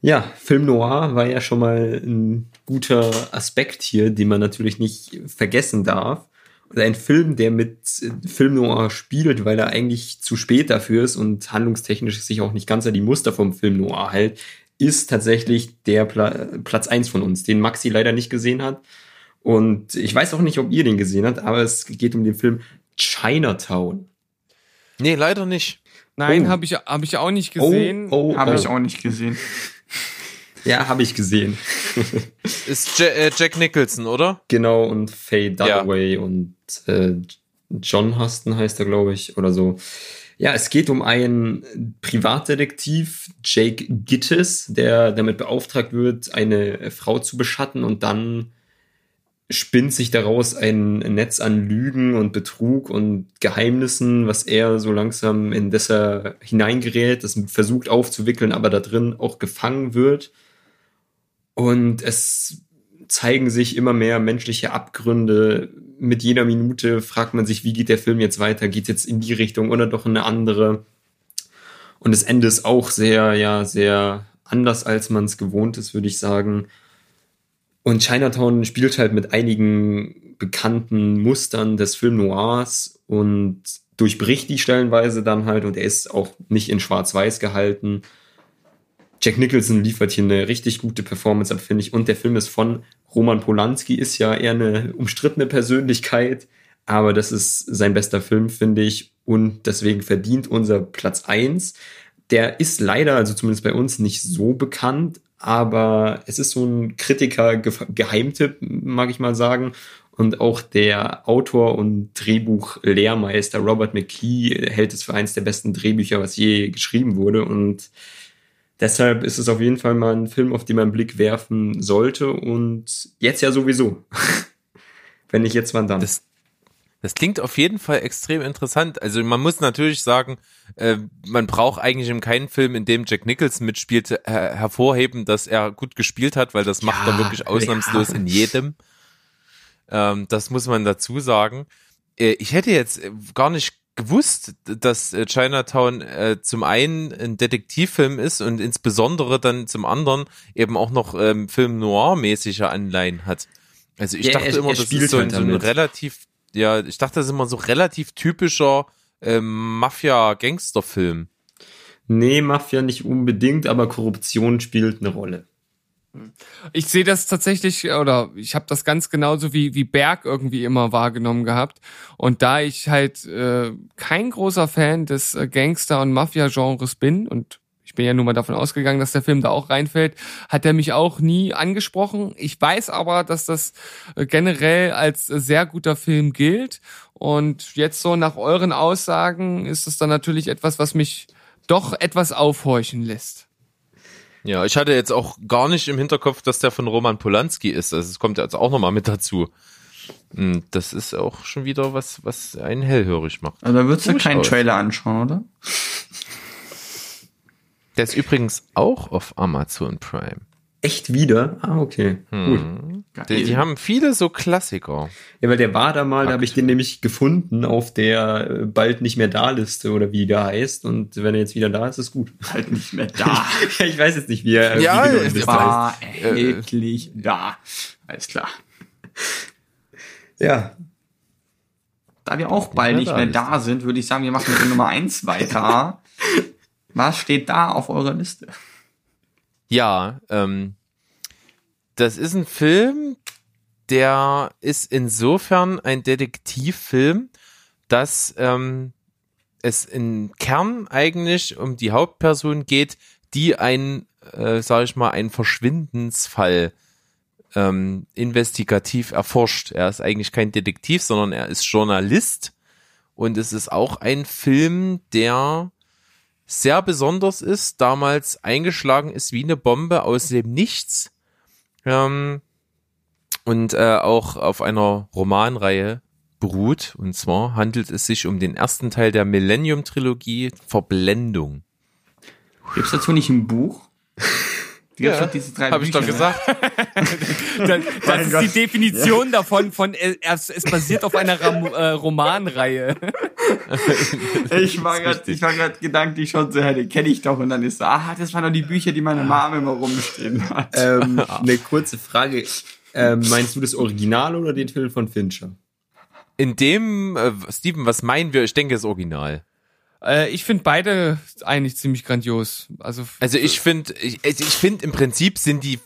Ja, Film Noir war ja schon mal ein guter Aspekt hier, den man natürlich nicht vergessen darf. Und ein Film, der mit äh, Film Noir spielt, weil er eigentlich zu spät dafür ist und handlungstechnisch sich auch nicht ganz an die Muster vom Film Noir hält, ist tatsächlich der Pla Platz eins von uns, den Maxi leider nicht gesehen hat. Und ich weiß auch nicht, ob ihr den gesehen habt, aber es geht um den Film Chinatown. Nee, leider nicht. Nein, Oh. habe ich, hab ich auch nicht gesehen. Oh, oh, Habe oh. ich auch nicht gesehen. Ja, habe ich gesehen. *laughs* Ist Ja- äh, Jack Nicholson, oder? Genau, und Faye Dunaway und äh, John Huston heißt er, glaube ich, oder so. Ja, es geht um einen Privatdetektiv, Jake Gittes, der damit beauftragt wird, eine Frau zu beschatten und dann spinnt sich daraus ein Netz an Lügen und Betrug und Geheimnissen, was er so langsam in das er hineingerät, das versucht aufzuwickeln, aber da drin auch gefangen wird. Und es zeigen sich immer mehr menschliche Abgründe. Mit jeder Minute fragt man sich, wie geht der Film jetzt weiter? Geht jetzt in die Richtung oder doch in eine andere? Und das Ende ist auch sehr, ja, sehr anders, als man es gewohnt ist, würde ich sagen. Und Chinatown spielt halt mit einigen bekannten Mustern des Film Noirs und durchbricht die stellenweise dann halt und er ist auch nicht in schwarz-weiß gehalten. Jack Nicholson liefert hier eine richtig gute Performance ab, finde ich. Und der Film ist von Roman Polanski, ist ja eher eine umstrittene Persönlichkeit, aber das ist sein bester Film, finde ich. Und deswegen verdient unser Platz eins. Der ist leider, also zumindest bei uns, nicht so bekannt, aber es ist so ein Kritiker-Geheimtipp, mag ich mal sagen. Und auch der Autor und Drehbuch-Lehrmeister Robert McKee hält es für eines der besten Drehbücher, was je geschrieben wurde. Und Deshalb ist es auf jeden Fall mal ein Film, auf den man einen Blick werfen sollte und jetzt ja sowieso. *laughs* Wenn nicht jetzt, wann dann? Das, das klingt auf jeden Fall extrem interessant. Also man muss natürlich sagen, äh, man braucht eigentlich in keinem Film, in dem Jack Nicholson mitspielt, her hervorheben, dass er gut gespielt hat, weil das macht Ja, er wirklich ausnahmslos ja. in jedem. Ähm, das muss man dazu sagen. Äh, ich hätte jetzt äh, gar nicht gewusst, dass äh, Chinatown äh, zum einen ein Detektivfilm ist und insbesondere dann zum anderen eben auch noch ähm, Film noir-mäßige Anleihen hat. Also ich Ja, dachte er- immer, er das ist so ein, halt so ein damit. relativ, ja, ich dachte, das ist immer so relativ typischer ähm, Mafia-Gangster-Film. Nee, Mafia nicht unbedingt, aber Korruption spielt eine Rolle. Ich sehe das tatsächlich, oder ich habe das ganz genauso wie, wie Berg irgendwie immer wahrgenommen gehabt. Und da ich halt äh, kein großer Fan des äh, Gangster- und Mafia-Genres bin, und bin ja nun mal davon ausgegangen, dass der Film da auch reinfällt, hat er mich auch nie angesprochen. Ich weiß aber, dass das äh, generell als sehr guter Film gilt. Und jetzt so nach euren Aussagen ist es dann natürlich etwas, was mich doch etwas aufhorchen lässt. Ja, ich hatte jetzt auch gar nicht im Hinterkopf, dass der von Roman Polanski ist. Also es kommt jetzt auch nochmal mit dazu. Und Das ist auch schon wieder was, was einen hellhörig macht. Also da würdest du keinen. Trailer anschauen, oder? Der ist übrigens auch auf Amazon Prime. Echt wieder? Ah, okay. Gut. Die, die haben viele so Klassiker. Ja, weil der war da mal, da habe ich den nämlich gefunden auf der äh, bald nicht mehr da Liste oder wie der heißt. Und wenn er jetzt wieder da ist, ist gut. halt nicht mehr *laughs* da. Ja, ich weiß jetzt nicht, wie er Ja, wie genau die War erhältlich da. Alles klar. heißt. Ja, Da wir auch bald mehr nicht da mehr da sind, würde ich sagen, wir machen mit der Nummer eins weiter. *laughs* Was steht da auf eurer Liste? Ja, ähm, das ist ein Film, der ist insofern ein Detektivfilm, dass ähm, es im Kern eigentlich um die Hauptperson geht, die einen, äh, sag ich mal, einen Verschwindensfall ähm, investigativ erforscht. Er ist eigentlich kein Detektiv, sondern er ist Journalist. Und es ist auch ein Film, der sehr besonders ist, damals eingeschlagen ist wie eine Bombe aus dem Nichts. Ähm, und äh, auch auf einer Romanreihe beruht. Und zwar handelt es sich um den ersten Teil der Millennium-Trilogie Verblendung. Gibt's dazu nicht ein Buch? *laughs* Gibt's Ja, diese drei Habe ich doch Bücher, gesagt. *laughs* Das, das ist die Definition davon von äh, es, es basiert auf einer Ram äh, Romanreihe. ne? *laughs* Ich war grad, richtig. ich war gerade gedanklich schon so, ja, den kenne ich doch. Und dann ist so, ah, das waren doch die Bücher, die meine Mom immer rumstehen hat. ähm, *laughs* eine kurze Frage. Ähm, meinst du das Original oder den Film von Fincher? In dem, äh, Steven, was meinen wir? Ich denke, das Original. Äh, ich finde beide eigentlich ziemlich grandios. Also, Also ich finde, ich, also ich finde im Prinzip sind die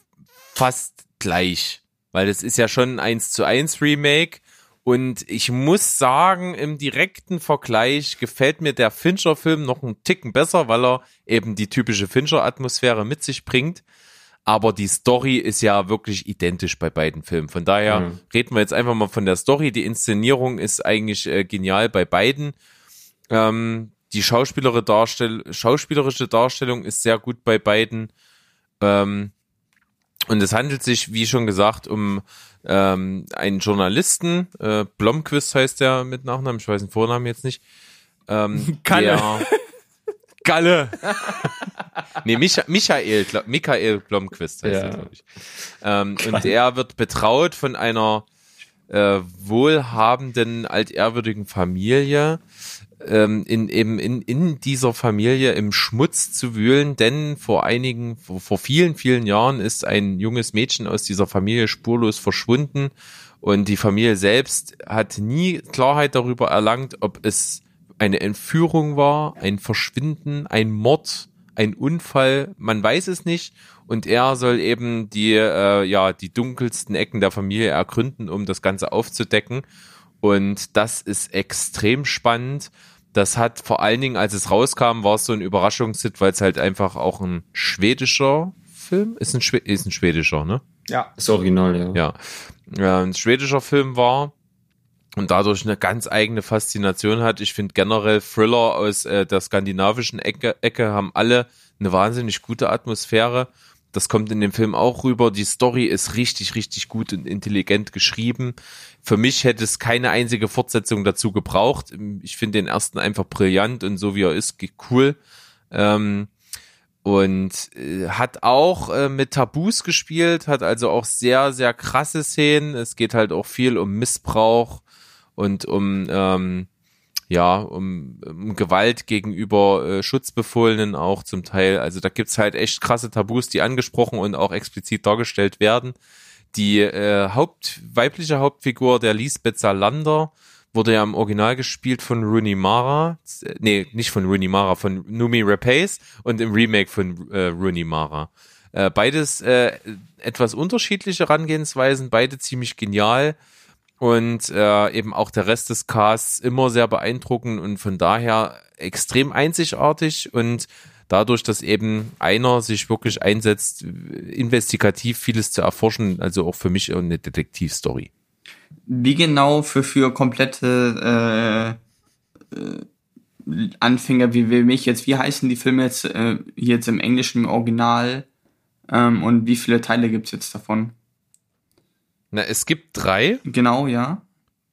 fast gleich, weil das ist ja schon ein 1 zu 1 Remake und ich muss sagen, im direkten Vergleich gefällt mir der Fincher-Film noch einen Ticken besser, weil er eben die typische Fincher-Atmosphäre mit sich bringt. Aber die Story ist ja wirklich identisch bei beiden Filmen. Von daher Mhm. reden wir jetzt einfach mal von der Story. Die Inszenierung ist eigentlich äh, genial bei beiden. Ähm, die schauspielerische, Darstell schauspielerische Darstellung ist sehr gut bei beiden. Ähm, und es handelt sich, wie schon gesagt, um ähm, einen Journalisten. Äh, Blomquist heißt der mit Nachnamen, ich weiß den Vornamen jetzt nicht. Ähm, *laughs* Kalle. Der, *laughs* Galle. *laughs* nee, Micha Michael, Michael Blomquist heißt Ja. er, glaube ich. Ähm, und er wird betraut von einer äh, wohlhabenden, altehrwürdigen Familie, ähm, in, eben in, in dieser Familie im Schmutz zu wühlen, denn vor einigen, vor, vor vielen, vielen Jahren ist ein junges Mädchen aus dieser Familie spurlos verschwunden und die Familie selbst hat nie Klarheit darüber erlangt, ob es eine Entführung war, ein Verschwinden, ein Mord, ein Unfall, man weiß es nicht. Und er soll eben die, äh, ja, die dunkelsten Ecken der Familie ergründen, um das Ganze aufzudecken. Und das ist extrem spannend. Das hat vor allen Dingen, als es rauskam, war es so ein Überraschungshit, weil es halt einfach auch ein schwedischer Film ist. Ein, Schwe ist ein schwedischer, ne? ja. Das Original, ja. Ja. ja ein schwedischer Film war und dadurch eine ganz eigene Faszination hat. Ich finde generell Thriller aus äh, der skandinavischen Ecke, Ecke haben alle eine wahnsinnig gute Atmosphäre. Das kommt in dem Film auch rüber. Die Story ist richtig, richtig gut und intelligent geschrieben. Für mich hätte es keine einzige Fortsetzung dazu gebraucht. Ich finde den ersten einfach brillant und so wie er ist, cool. Ähm, und äh, hat auch äh, mit Tabus gespielt, hat also auch sehr, sehr krasse Szenen. Es geht halt auch viel um Missbrauch und um ähm, ja, um, um Gewalt gegenüber äh, Schutzbefohlenen auch zum Teil. Also da gibt's halt echt krasse Tabus, die angesprochen und auch explizit dargestellt werden. Die äh, Haupt, weibliche Hauptfigur, der Lisbeth Salander, wurde ja im Original gespielt von Rooney Mara. Äh, Nee, nicht von Rooney Mara, von Numi Rapace und im Remake von äh, Rooney Mara. Äh, beides äh, etwas unterschiedliche Herangehensweisen, beide ziemlich genial und äh, eben auch der Rest des Casts immer sehr beeindruckend und von daher extrem einzigartig und dadurch, dass eben einer sich wirklich einsetzt, investigativ vieles zu erforschen, also auch für mich eine Detektivstory. Wie genau für, für komplette äh, äh, Anfänger wie, wie mich jetzt, wie heißen die Filme jetzt, äh, jetzt im Englischen im Original ähm, und wie viele Teile gibt's jetzt davon? Na, es gibt drei. Genau, ja.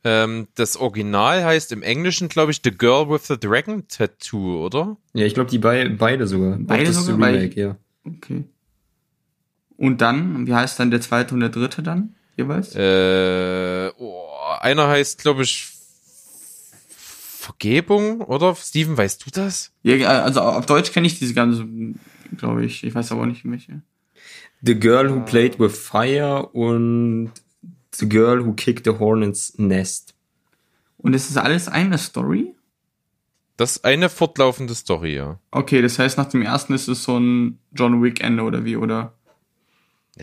Ähm, das Original heißt im Englischen, glaube ich, The Girl with the Dragon Tattoo, oder? Ja, ich glaube, die bei, beide sogar. Beide sogar? Remake, ich- ja. Okay. Und dann, wie heißt dann der zweite und der dritte dann jeweils? Äh, oh, einer heißt, glaube ich, Vergebung, oder? Steven, weißt du das? Ja, also auf Deutsch kenne ich diese ganze, glaube ich. Ich weiß aber auch nicht welche. The Girl Who Played with Fire und The Girl Who Kicked the Hornet's Nest. Und es ist alles eine Story? Das ist eine fortlaufende Story, ja. Okay, das heißt, nach dem ersten ist es so ein John Wick Ende oder wie, oder?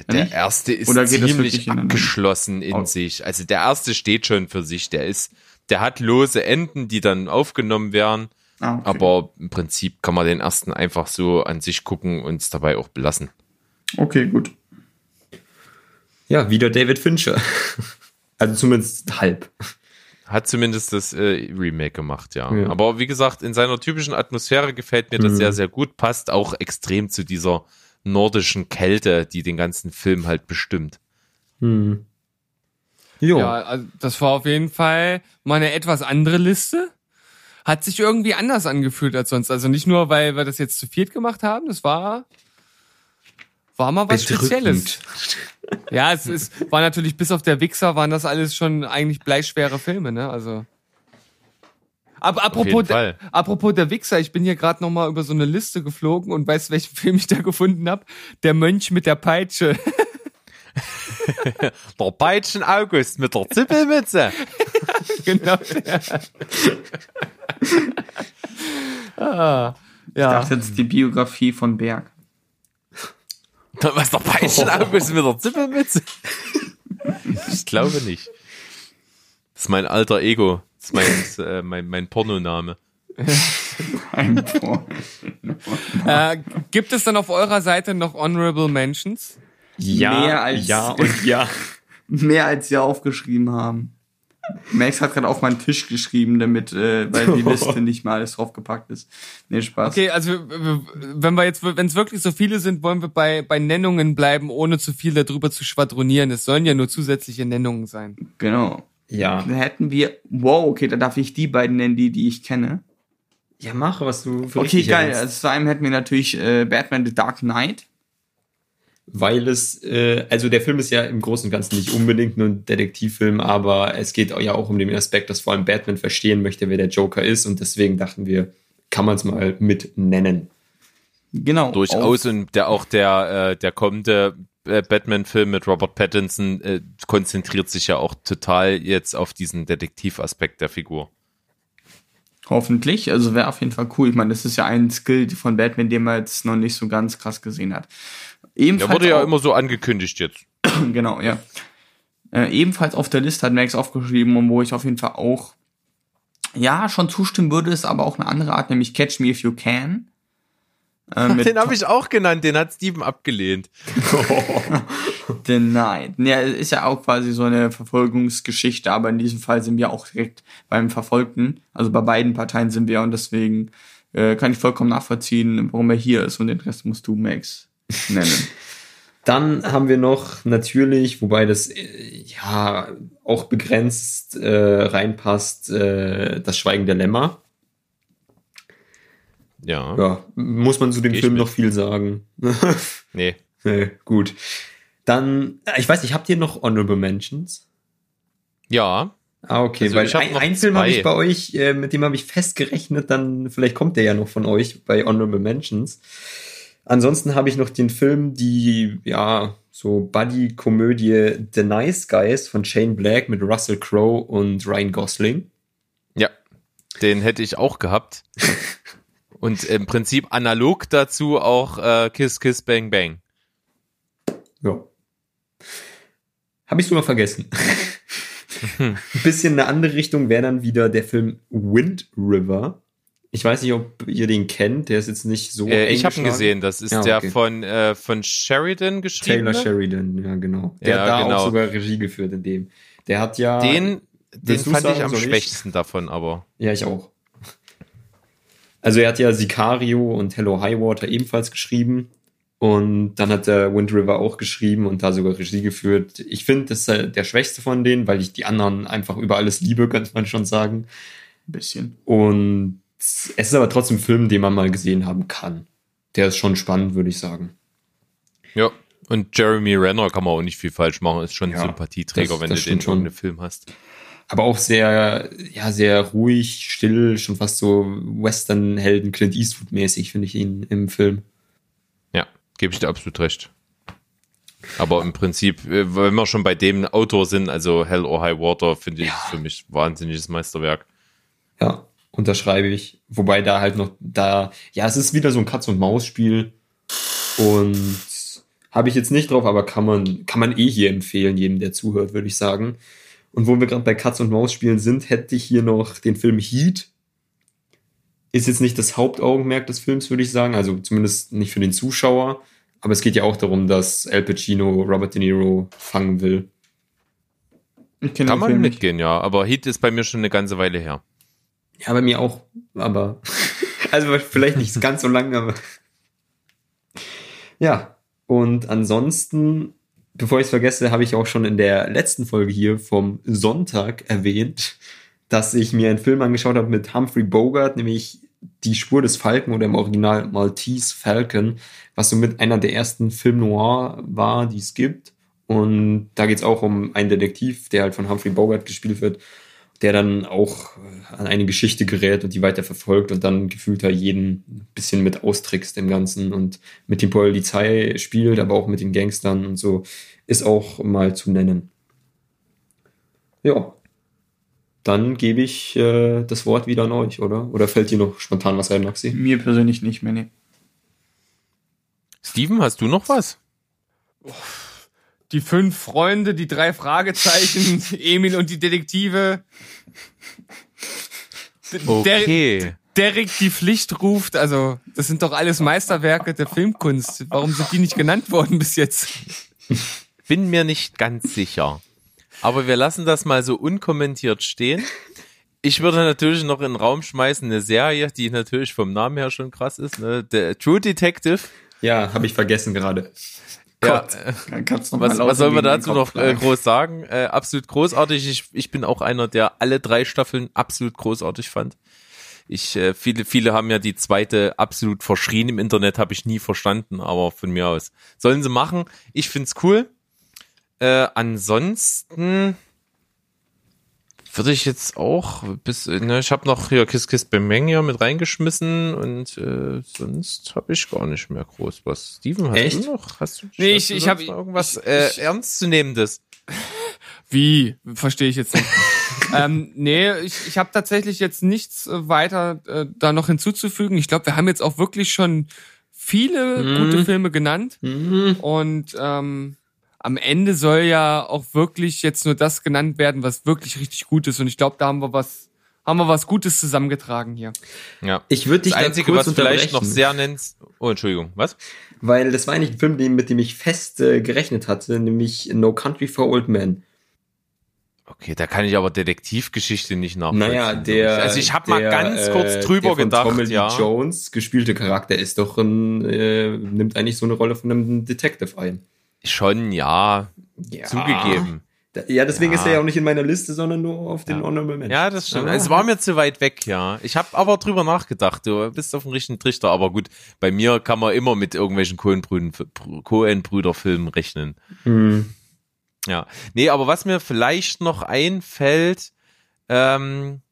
Der Nicht? erste ist Oder geht das ziemlich abgeschlossen in Oh. sich. Also der erste steht schon für sich. Der ist, der hat lose Enden, die dann aufgenommen werden. Ah, okay. Aber im Prinzip kann man den ersten einfach so an sich gucken und es dabei auch belassen. Okay, gut. Ja, wieder David Fincher. *laughs* Also zumindest halb. Hat zumindest das äh, Remake gemacht, ja. Ja. Aber wie gesagt, in seiner typischen Atmosphäre gefällt mir das Mhm. sehr, sehr gut. Passt auch extrem zu dieser nordischen Kälte, die den ganzen Film halt bestimmt. Hm. Jo. Ja, also das war auf jeden Fall mal eine etwas andere Liste. Hat sich irgendwie anders angefühlt als sonst. Also nicht nur, weil wir das jetzt zu viert gemacht haben, das war, war mal was Bedrückend. Spezielles. Ja, es ist, war natürlich bis auf der Wichser waren das alles schon eigentlich bleischwere Filme, ne? Also. Ab, apropos, jeden Fall. der, apropos der Wichser, ich bin hier gerade noch mal über so eine Liste geflogen und weißt, welchen *laughs* Film ich da gefunden habe? Der Mönch mit der Peitsche. *laughs* Der Peitschen August mit der Zippelmütze. *laughs* genau. Ah, Ich ja. dachte jetzt die Biografie von Berg. Was der Peitschen August mit der Zippelmütze? Ich glaube nicht. Das ist mein alter Ego. Das ist mein, äh, mein, mein Pornoname. Ein Tor. Äh, gibt es dann auf eurer Seite noch Honorable Mentions? Ja, Mehr als- ja und ja. *laughs* Mehr als sie aufgeschrieben haben. Max hat gerade auf meinen Tisch geschrieben, damit, äh, weil die *laughs* Liste nicht mal alles draufgepackt ist. Nee, Spaß. Okay, also wenn wir jetzt, wenn es wirklich so viele sind, wollen wir bei, bei Nennungen bleiben, ohne zu viel darüber zu schwadronieren. Es sollen ja nur zusätzliche Nennungen sein. Genau. Ja. Da hätten wir, wow, okay, da darf ich die beiden nennen, die, die ich kenne. Ja, mach, was du für Okay, geil. Also zu einem hätten wir natürlich äh, Batman The Dark Knight. Weil es, äh, also der Film ist ja im Großen und Ganzen nicht unbedingt nur ein Detektivfilm, aber es geht ja auch um den Aspekt, dass vor allem Batman verstehen möchte, wer der Joker ist und deswegen dachten wir, kann man es mal mit nennen. Genau. Durchaus und der auch der äh, der kommende äh, Batman-Film mit Robert Pattinson äh, konzentriert sich ja auch total jetzt auf diesen Detektivaspekt der Figur. Hoffentlich. Also wäre auf jeden Fall cool. Ich meine, das ist ja ein Skill von Batman, den man jetzt noch nicht so ganz krass gesehen hat. Der Ebenfalls wurde ja auch- immer so angekündigt jetzt. *clears throat* genau, ja. Äh, ebenfalls auf der Liste hat Max aufgeschrieben, und wo ich auf jeden Fall auch, ja, schon zustimmen würde, ist aber auch eine andere Art, nämlich Catch Me If You Can. Äh, *laughs* Den habe ich auch genannt, den hat Steven abgelehnt. *laughs* *laughs* Denied. Ja, ist ja auch quasi so eine Verfolgungsgeschichte, aber in diesem Fall sind wir auch direkt beim Verfolgten. Also bei beiden Parteien sind wir und deswegen äh, kann ich vollkommen nachvollziehen, warum er hier ist und den Rest musst du, Max, nennen. Dann haben wir noch natürlich, wobei das äh, ja auch begrenzt äh, reinpasst, äh, das Schweigen der Lämmer. Ja. Ja, muss man zu dem Geh Film noch viel sagen. *laughs* Nee. Nee, gut. Dann, äh, ich weiß nicht, habt ihr noch Honorable Mentions? Ja. Ah, okay, Also weil ich hab ein, noch ein Film habe ich bei euch, äh, mit dem habe ich festgerechnet, dann vielleicht kommt der ja noch von euch bei Honorable Mentions. Ansonsten habe ich noch den Film, die, ja, so Buddy-Komödie The Nice Guys von Shane Black mit Russell Crowe und Ryan Gosling. Ja. Den hätte ich auch gehabt. *laughs* Und im Prinzip analog dazu auch äh, Kiss Kiss Bang Bang. Ja. Habe ich sogar vergessen. Ein *laughs* bisschen eine andere Richtung wäre dann wieder der Film Wind River. Ich weiß nicht, ob ihr den kennt. Der ist jetzt nicht so. Äh, ich habe ihn gesehen. Das ist Ja, der okay. von, äh, von Sheridan geschrieben. Taylor Sheridan, ja, genau. Der Ja, hat da genau. auch sogar Regie geführt in dem. Der hat ja. Den, den fand sagen, ich am soll ich? schwächsten davon, aber. Ja, ich auch. Also er hat ja Sicario und Hello High Water ebenfalls geschrieben. Und dann hat er Wind River auch geschrieben und da sogar Regie geführt. Ich finde, das ist der schwächste von denen, weil ich die anderen einfach über alles liebe, könnte man schon sagen. Ein bisschen. Und es ist aber trotzdem ein Film, den man mal gesehen haben kann. Der ist schon spannend, würde ich sagen. Ja. Und Jeremy Renner kann man auch nicht viel falsch machen. Ist schon ein Ja, Sympathieträger, das- wenn das du den schon. Film hast. Aber auch sehr, ja, sehr ruhig, still, schon fast so Western-Helden Clint Eastwood-mäßig, finde ich ihn im Film. Ja, gebe ich dir absolut recht. Aber im Prinzip, äh, wenn wir schon bei dem Autor sind, also Hell or High Water, finde ich ist für mich wahnsinniges Meisterwerk. Ja, unterschreibe ich. Wobei da halt noch, da, ja, es ist wieder so ein Katz-und-Maus-Spiel. Und habe ich jetzt nicht drauf, aber kann man, kann man eh hier empfehlen, jedem, der zuhört, würde ich sagen. Und wo wir gerade bei Katz-und-Maus-Spielen sind, hätte ich hier noch den Film Heat. Ist jetzt nicht das Hauptaugenmerk des Films, würde ich sagen. Also zumindest nicht für den Zuschauer. Aber es geht ja auch darum, dass Al Pacino Robert De Niro fangen will. Ich kenne Kann man Film nicht. mitgehen, ja. Aber Heat ist bei mir schon eine ganze Weile her. Ja, bei mir auch, aber *laughs* also vielleicht nicht ganz so lang, aber ja. Und ansonsten, bevor ich es vergesse, habe ich auch schon in der letzten Folge hier vom Sonntag erwähnt, dass ich mir einen Film angeschaut habe mit Humphrey Bogart, nämlich Die Spur des Falken oder im Original Maltese Falcon, was somit einer der ersten Film Noir war, die es gibt. Und da geht es auch um einen Detektiv, der halt von Humphrey Bogart gespielt wird, der dann auch äh, an eine Geschichte gerät und die weiter verfolgt und dann gefühlt halt jeden ein bisschen mit austrickst im Ganzen und mit den Polizei spielt, aber auch mit den Gangstern und so, ist auch mal zu nennen. Ja. Dann gebe ich äh, das Wort wieder an euch, oder? Oder fällt dir noch spontan was ein, Maxi? Mir persönlich nicht mehr, nee. Steven, hast du noch was? Die fünf Freunde, die drei Fragezeichen, *laughs* Emil und die Detektive. D- Der, Okay. Derek die Pflicht ruft, also das sind doch alles Meisterwerke der Filmkunst. Warum sind die nicht genannt worden bis jetzt? Bin mir nicht ganz sicher. Aber wir lassen das mal so unkommentiert stehen. Ich würde natürlich noch in den Raum schmeißen eine Serie, die natürlich vom Namen her schon krass ist, ne? Der True Detective. Ja, habe ich vergessen gerade. Ja, Gott. äh, Dann kannst noch was, was soll man dazu noch äh, groß sagen? Äh, absolut großartig. Ich, ich bin auch einer, der alle drei Staffeln absolut großartig fand. Ich, äh, viele, viele haben ja die zweite absolut verschrien im Internet, habe ich nie verstanden, aber von mir aus. Sollen sie machen. Ich find's cool. Äh, ansonsten würde ich jetzt auch bis, ne, ich habe noch hier Kiss Kiss hier mit reingeschmissen und äh, sonst habe ich gar nicht mehr groß was. Steven, hast Echt? du noch? Hast du, Nee, hast ich- du ich sonst hab- noch irgendwas ich- äh, ich- ernstzunehmendes? *laughs* Wie? Verstehe ich jetzt nicht. *laughs* ähm, nee, ich, ich habe tatsächlich jetzt nichts äh, weiter äh, da noch hinzuzufügen. Ich glaube, wir haben jetzt auch wirklich schon viele Mhm. gute Filme genannt. Mhm. Und ähm, am Ende soll ja auch wirklich jetzt nur das genannt werden, was wirklich richtig gut ist. Und ich glaube, da haben wir was, haben wir was Gutes zusammengetragen hier. Ja. Ich würde dich Das da Einzige, kurz was vielleicht noch sehr nennst. Oh, Entschuldigung, was? Weil das war eigentlich ein Film, mit dem ich fest äh, gerechnet hatte, nämlich No Country for Old Men. Okay, da kann ich aber Detektivgeschichte nicht nachvollziehen. Naja, der. Also ich habe mal ganz kurz äh, drüber der von gedacht, Tommy ja. Jones gespielte Charakter ist doch ein, äh, nimmt eigentlich so eine Rolle von einem Detective ein. Schon, ja, Ja. zugegeben. Ja, deswegen Ja. ist er ja auch nicht in meiner Liste, sondern nur auf den Ja. Honorable Mention. Ja, das stimmt. Ah. Es war mir zu weit weg, ja. Ich habe aber drüber nachgedacht. Du bist auf dem richtigen Trichter. Aber gut, bei mir kann man immer mit irgendwelchen Coen-Brüder-Filmen rechnen. Hm. Ja. Nee, aber was mir vielleicht noch einfällt, ähm,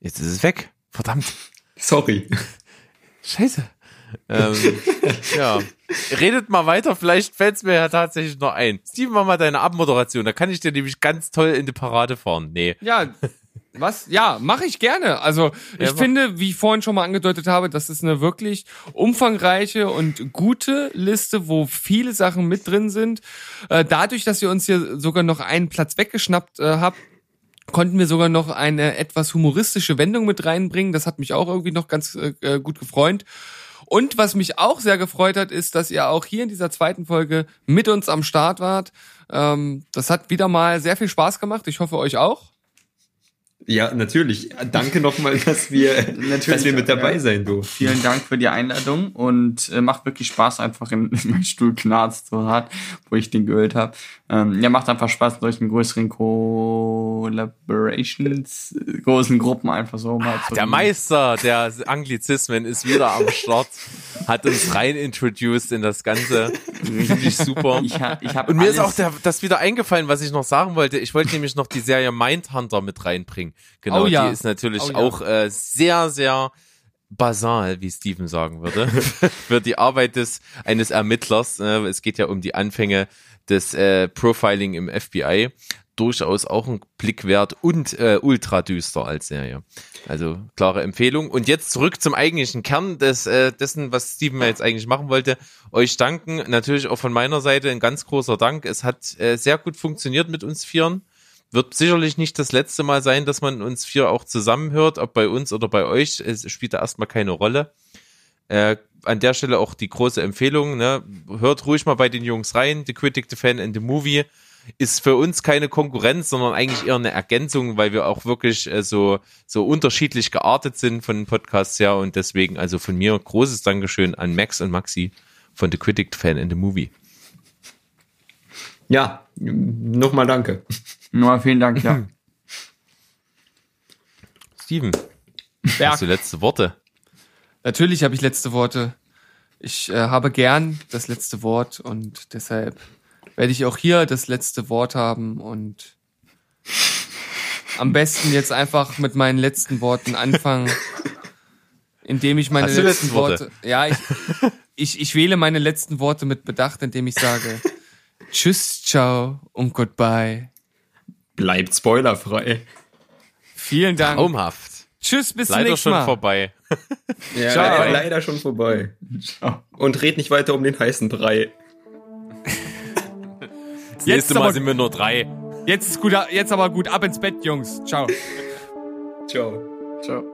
jetzt ist es weg. Verdammt. Sorry. Scheiße. Ähm, ja. Redet mal weiter, vielleicht fällt es mir ja tatsächlich noch ein. Steven, mach mal deine Abmoderation, da kann ich dir nämlich ganz toll in die Parade fahren. Nee. Ja, was? Ja, mache ich gerne. Also ich mach. finde, wie ich vorhin schon mal angedeutet habe, das ist eine wirklich umfangreiche und gute Liste, wo viele Sachen mit drin sind. Äh, dadurch, dass ihr uns hier sogar noch einen Platz weggeschnappt äh, habt, konnten wir sogar noch eine etwas humoristische Wendung mit reinbringen. Das hat mich auch irgendwie noch ganz äh, gut gefreut. Und was mich auch sehr gefreut hat, ist, dass ihr auch hier in dieser zweiten Folge mit uns am Start wart. Ähm, das hat wieder mal sehr viel Spaß gemacht. Ich hoffe euch auch. Ja, natürlich. Danke nochmal, dass wir, *laughs* dass wir mit dabei ja. sein durften. Vielen Dank für die Einladung und äh, macht wirklich Spaß, einfach in, in meinem Stuhl knarzt so hart, wo ich den geölt habe. Ähm, ja, macht einfach Spaß, durch einen größeren Collaborations, äh, großen Gruppen einfach so mal zu Der Meister der Anglizismen ist wieder am *laughs* Start, hat uns rein introduced in das Ganze. Richtig super. Ich, ha- ich Und mir ist auch der, das wieder eingefallen, was ich noch sagen wollte. Ich wollte nämlich noch die Serie Mindhunter mit reinbringen. Genau, Oh ja. die ist natürlich Oh ja. auch äh, sehr, sehr basal, wie Steven sagen würde, *laughs* für die Arbeit des eines Ermittlers. Äh, es geht ja um die Anfänge des äh, Profiling im FBI. Durchaus auch ein Blick wert und äh, ultra düster als Serie. Also klare Empfehlung. Und jetzt zurück zum eigentlichen Kern des, äh, dessen, was Steven ja jetzt eigentlich machen wollte. Euch danken. Natürlich auch von meiner Seite ein ganz großer Dank. Es hat äh, sehr gut funktioniert mit uns Vieren. Wird sicherlich nicht das letzte Mal sein, dass man uns vier auch zusammenhört, ob bei uns oder bei euch. Es spielt da erstmal keine Rolle. Äh, an der Stelle auch die große Empfehlung, ne? hört ruhig mal bei den Jungs rein. The Critic, The Fan and The Movie ist für uns keine Konkurrenz, sondern eigentlich eher eine Ergänzung, weil wir auch wirklich äh, so, so unterschiedlich geartet sind von den Podcasts her und deswegen also von mir großes Dankeschön an Max und Maxi von The Critic, Fan and The Movie. Ja, nochmal danke. Nochmal vielen Dank, ja. *laughs* Steven, Berg. hast du letzte Worte? Natürlich habe ich letzte Worte. Ich äh, habe gern das letzte Wort und deshalb werde ich auch hier das letzte Wort haben und am besten jetzt einfach mit meinen letzten Worten anfangen, indem ich meine letzten letzte Worte? Worte, ja, ich, ich, ich wähle meine letzten Worte mit Bedacht, indem ich sage Tschüss, ciao und goodbye. Bleibt spoilerfrei. Vielen Dank. Traumhaft. Tschüss, bis zum Leider nächsten schon Mal. vorbei. Ja, Ciao. leider, leider schon vorbei. Ciao. Und red nicht weiter um den heißen Brei. Das Jetzt nächste Mal aber- sind wir nur drei. Jetzt ist gut, jetzt aber gut. Ab ins Bett, Jungs. Ciao. Ciao. Ciao.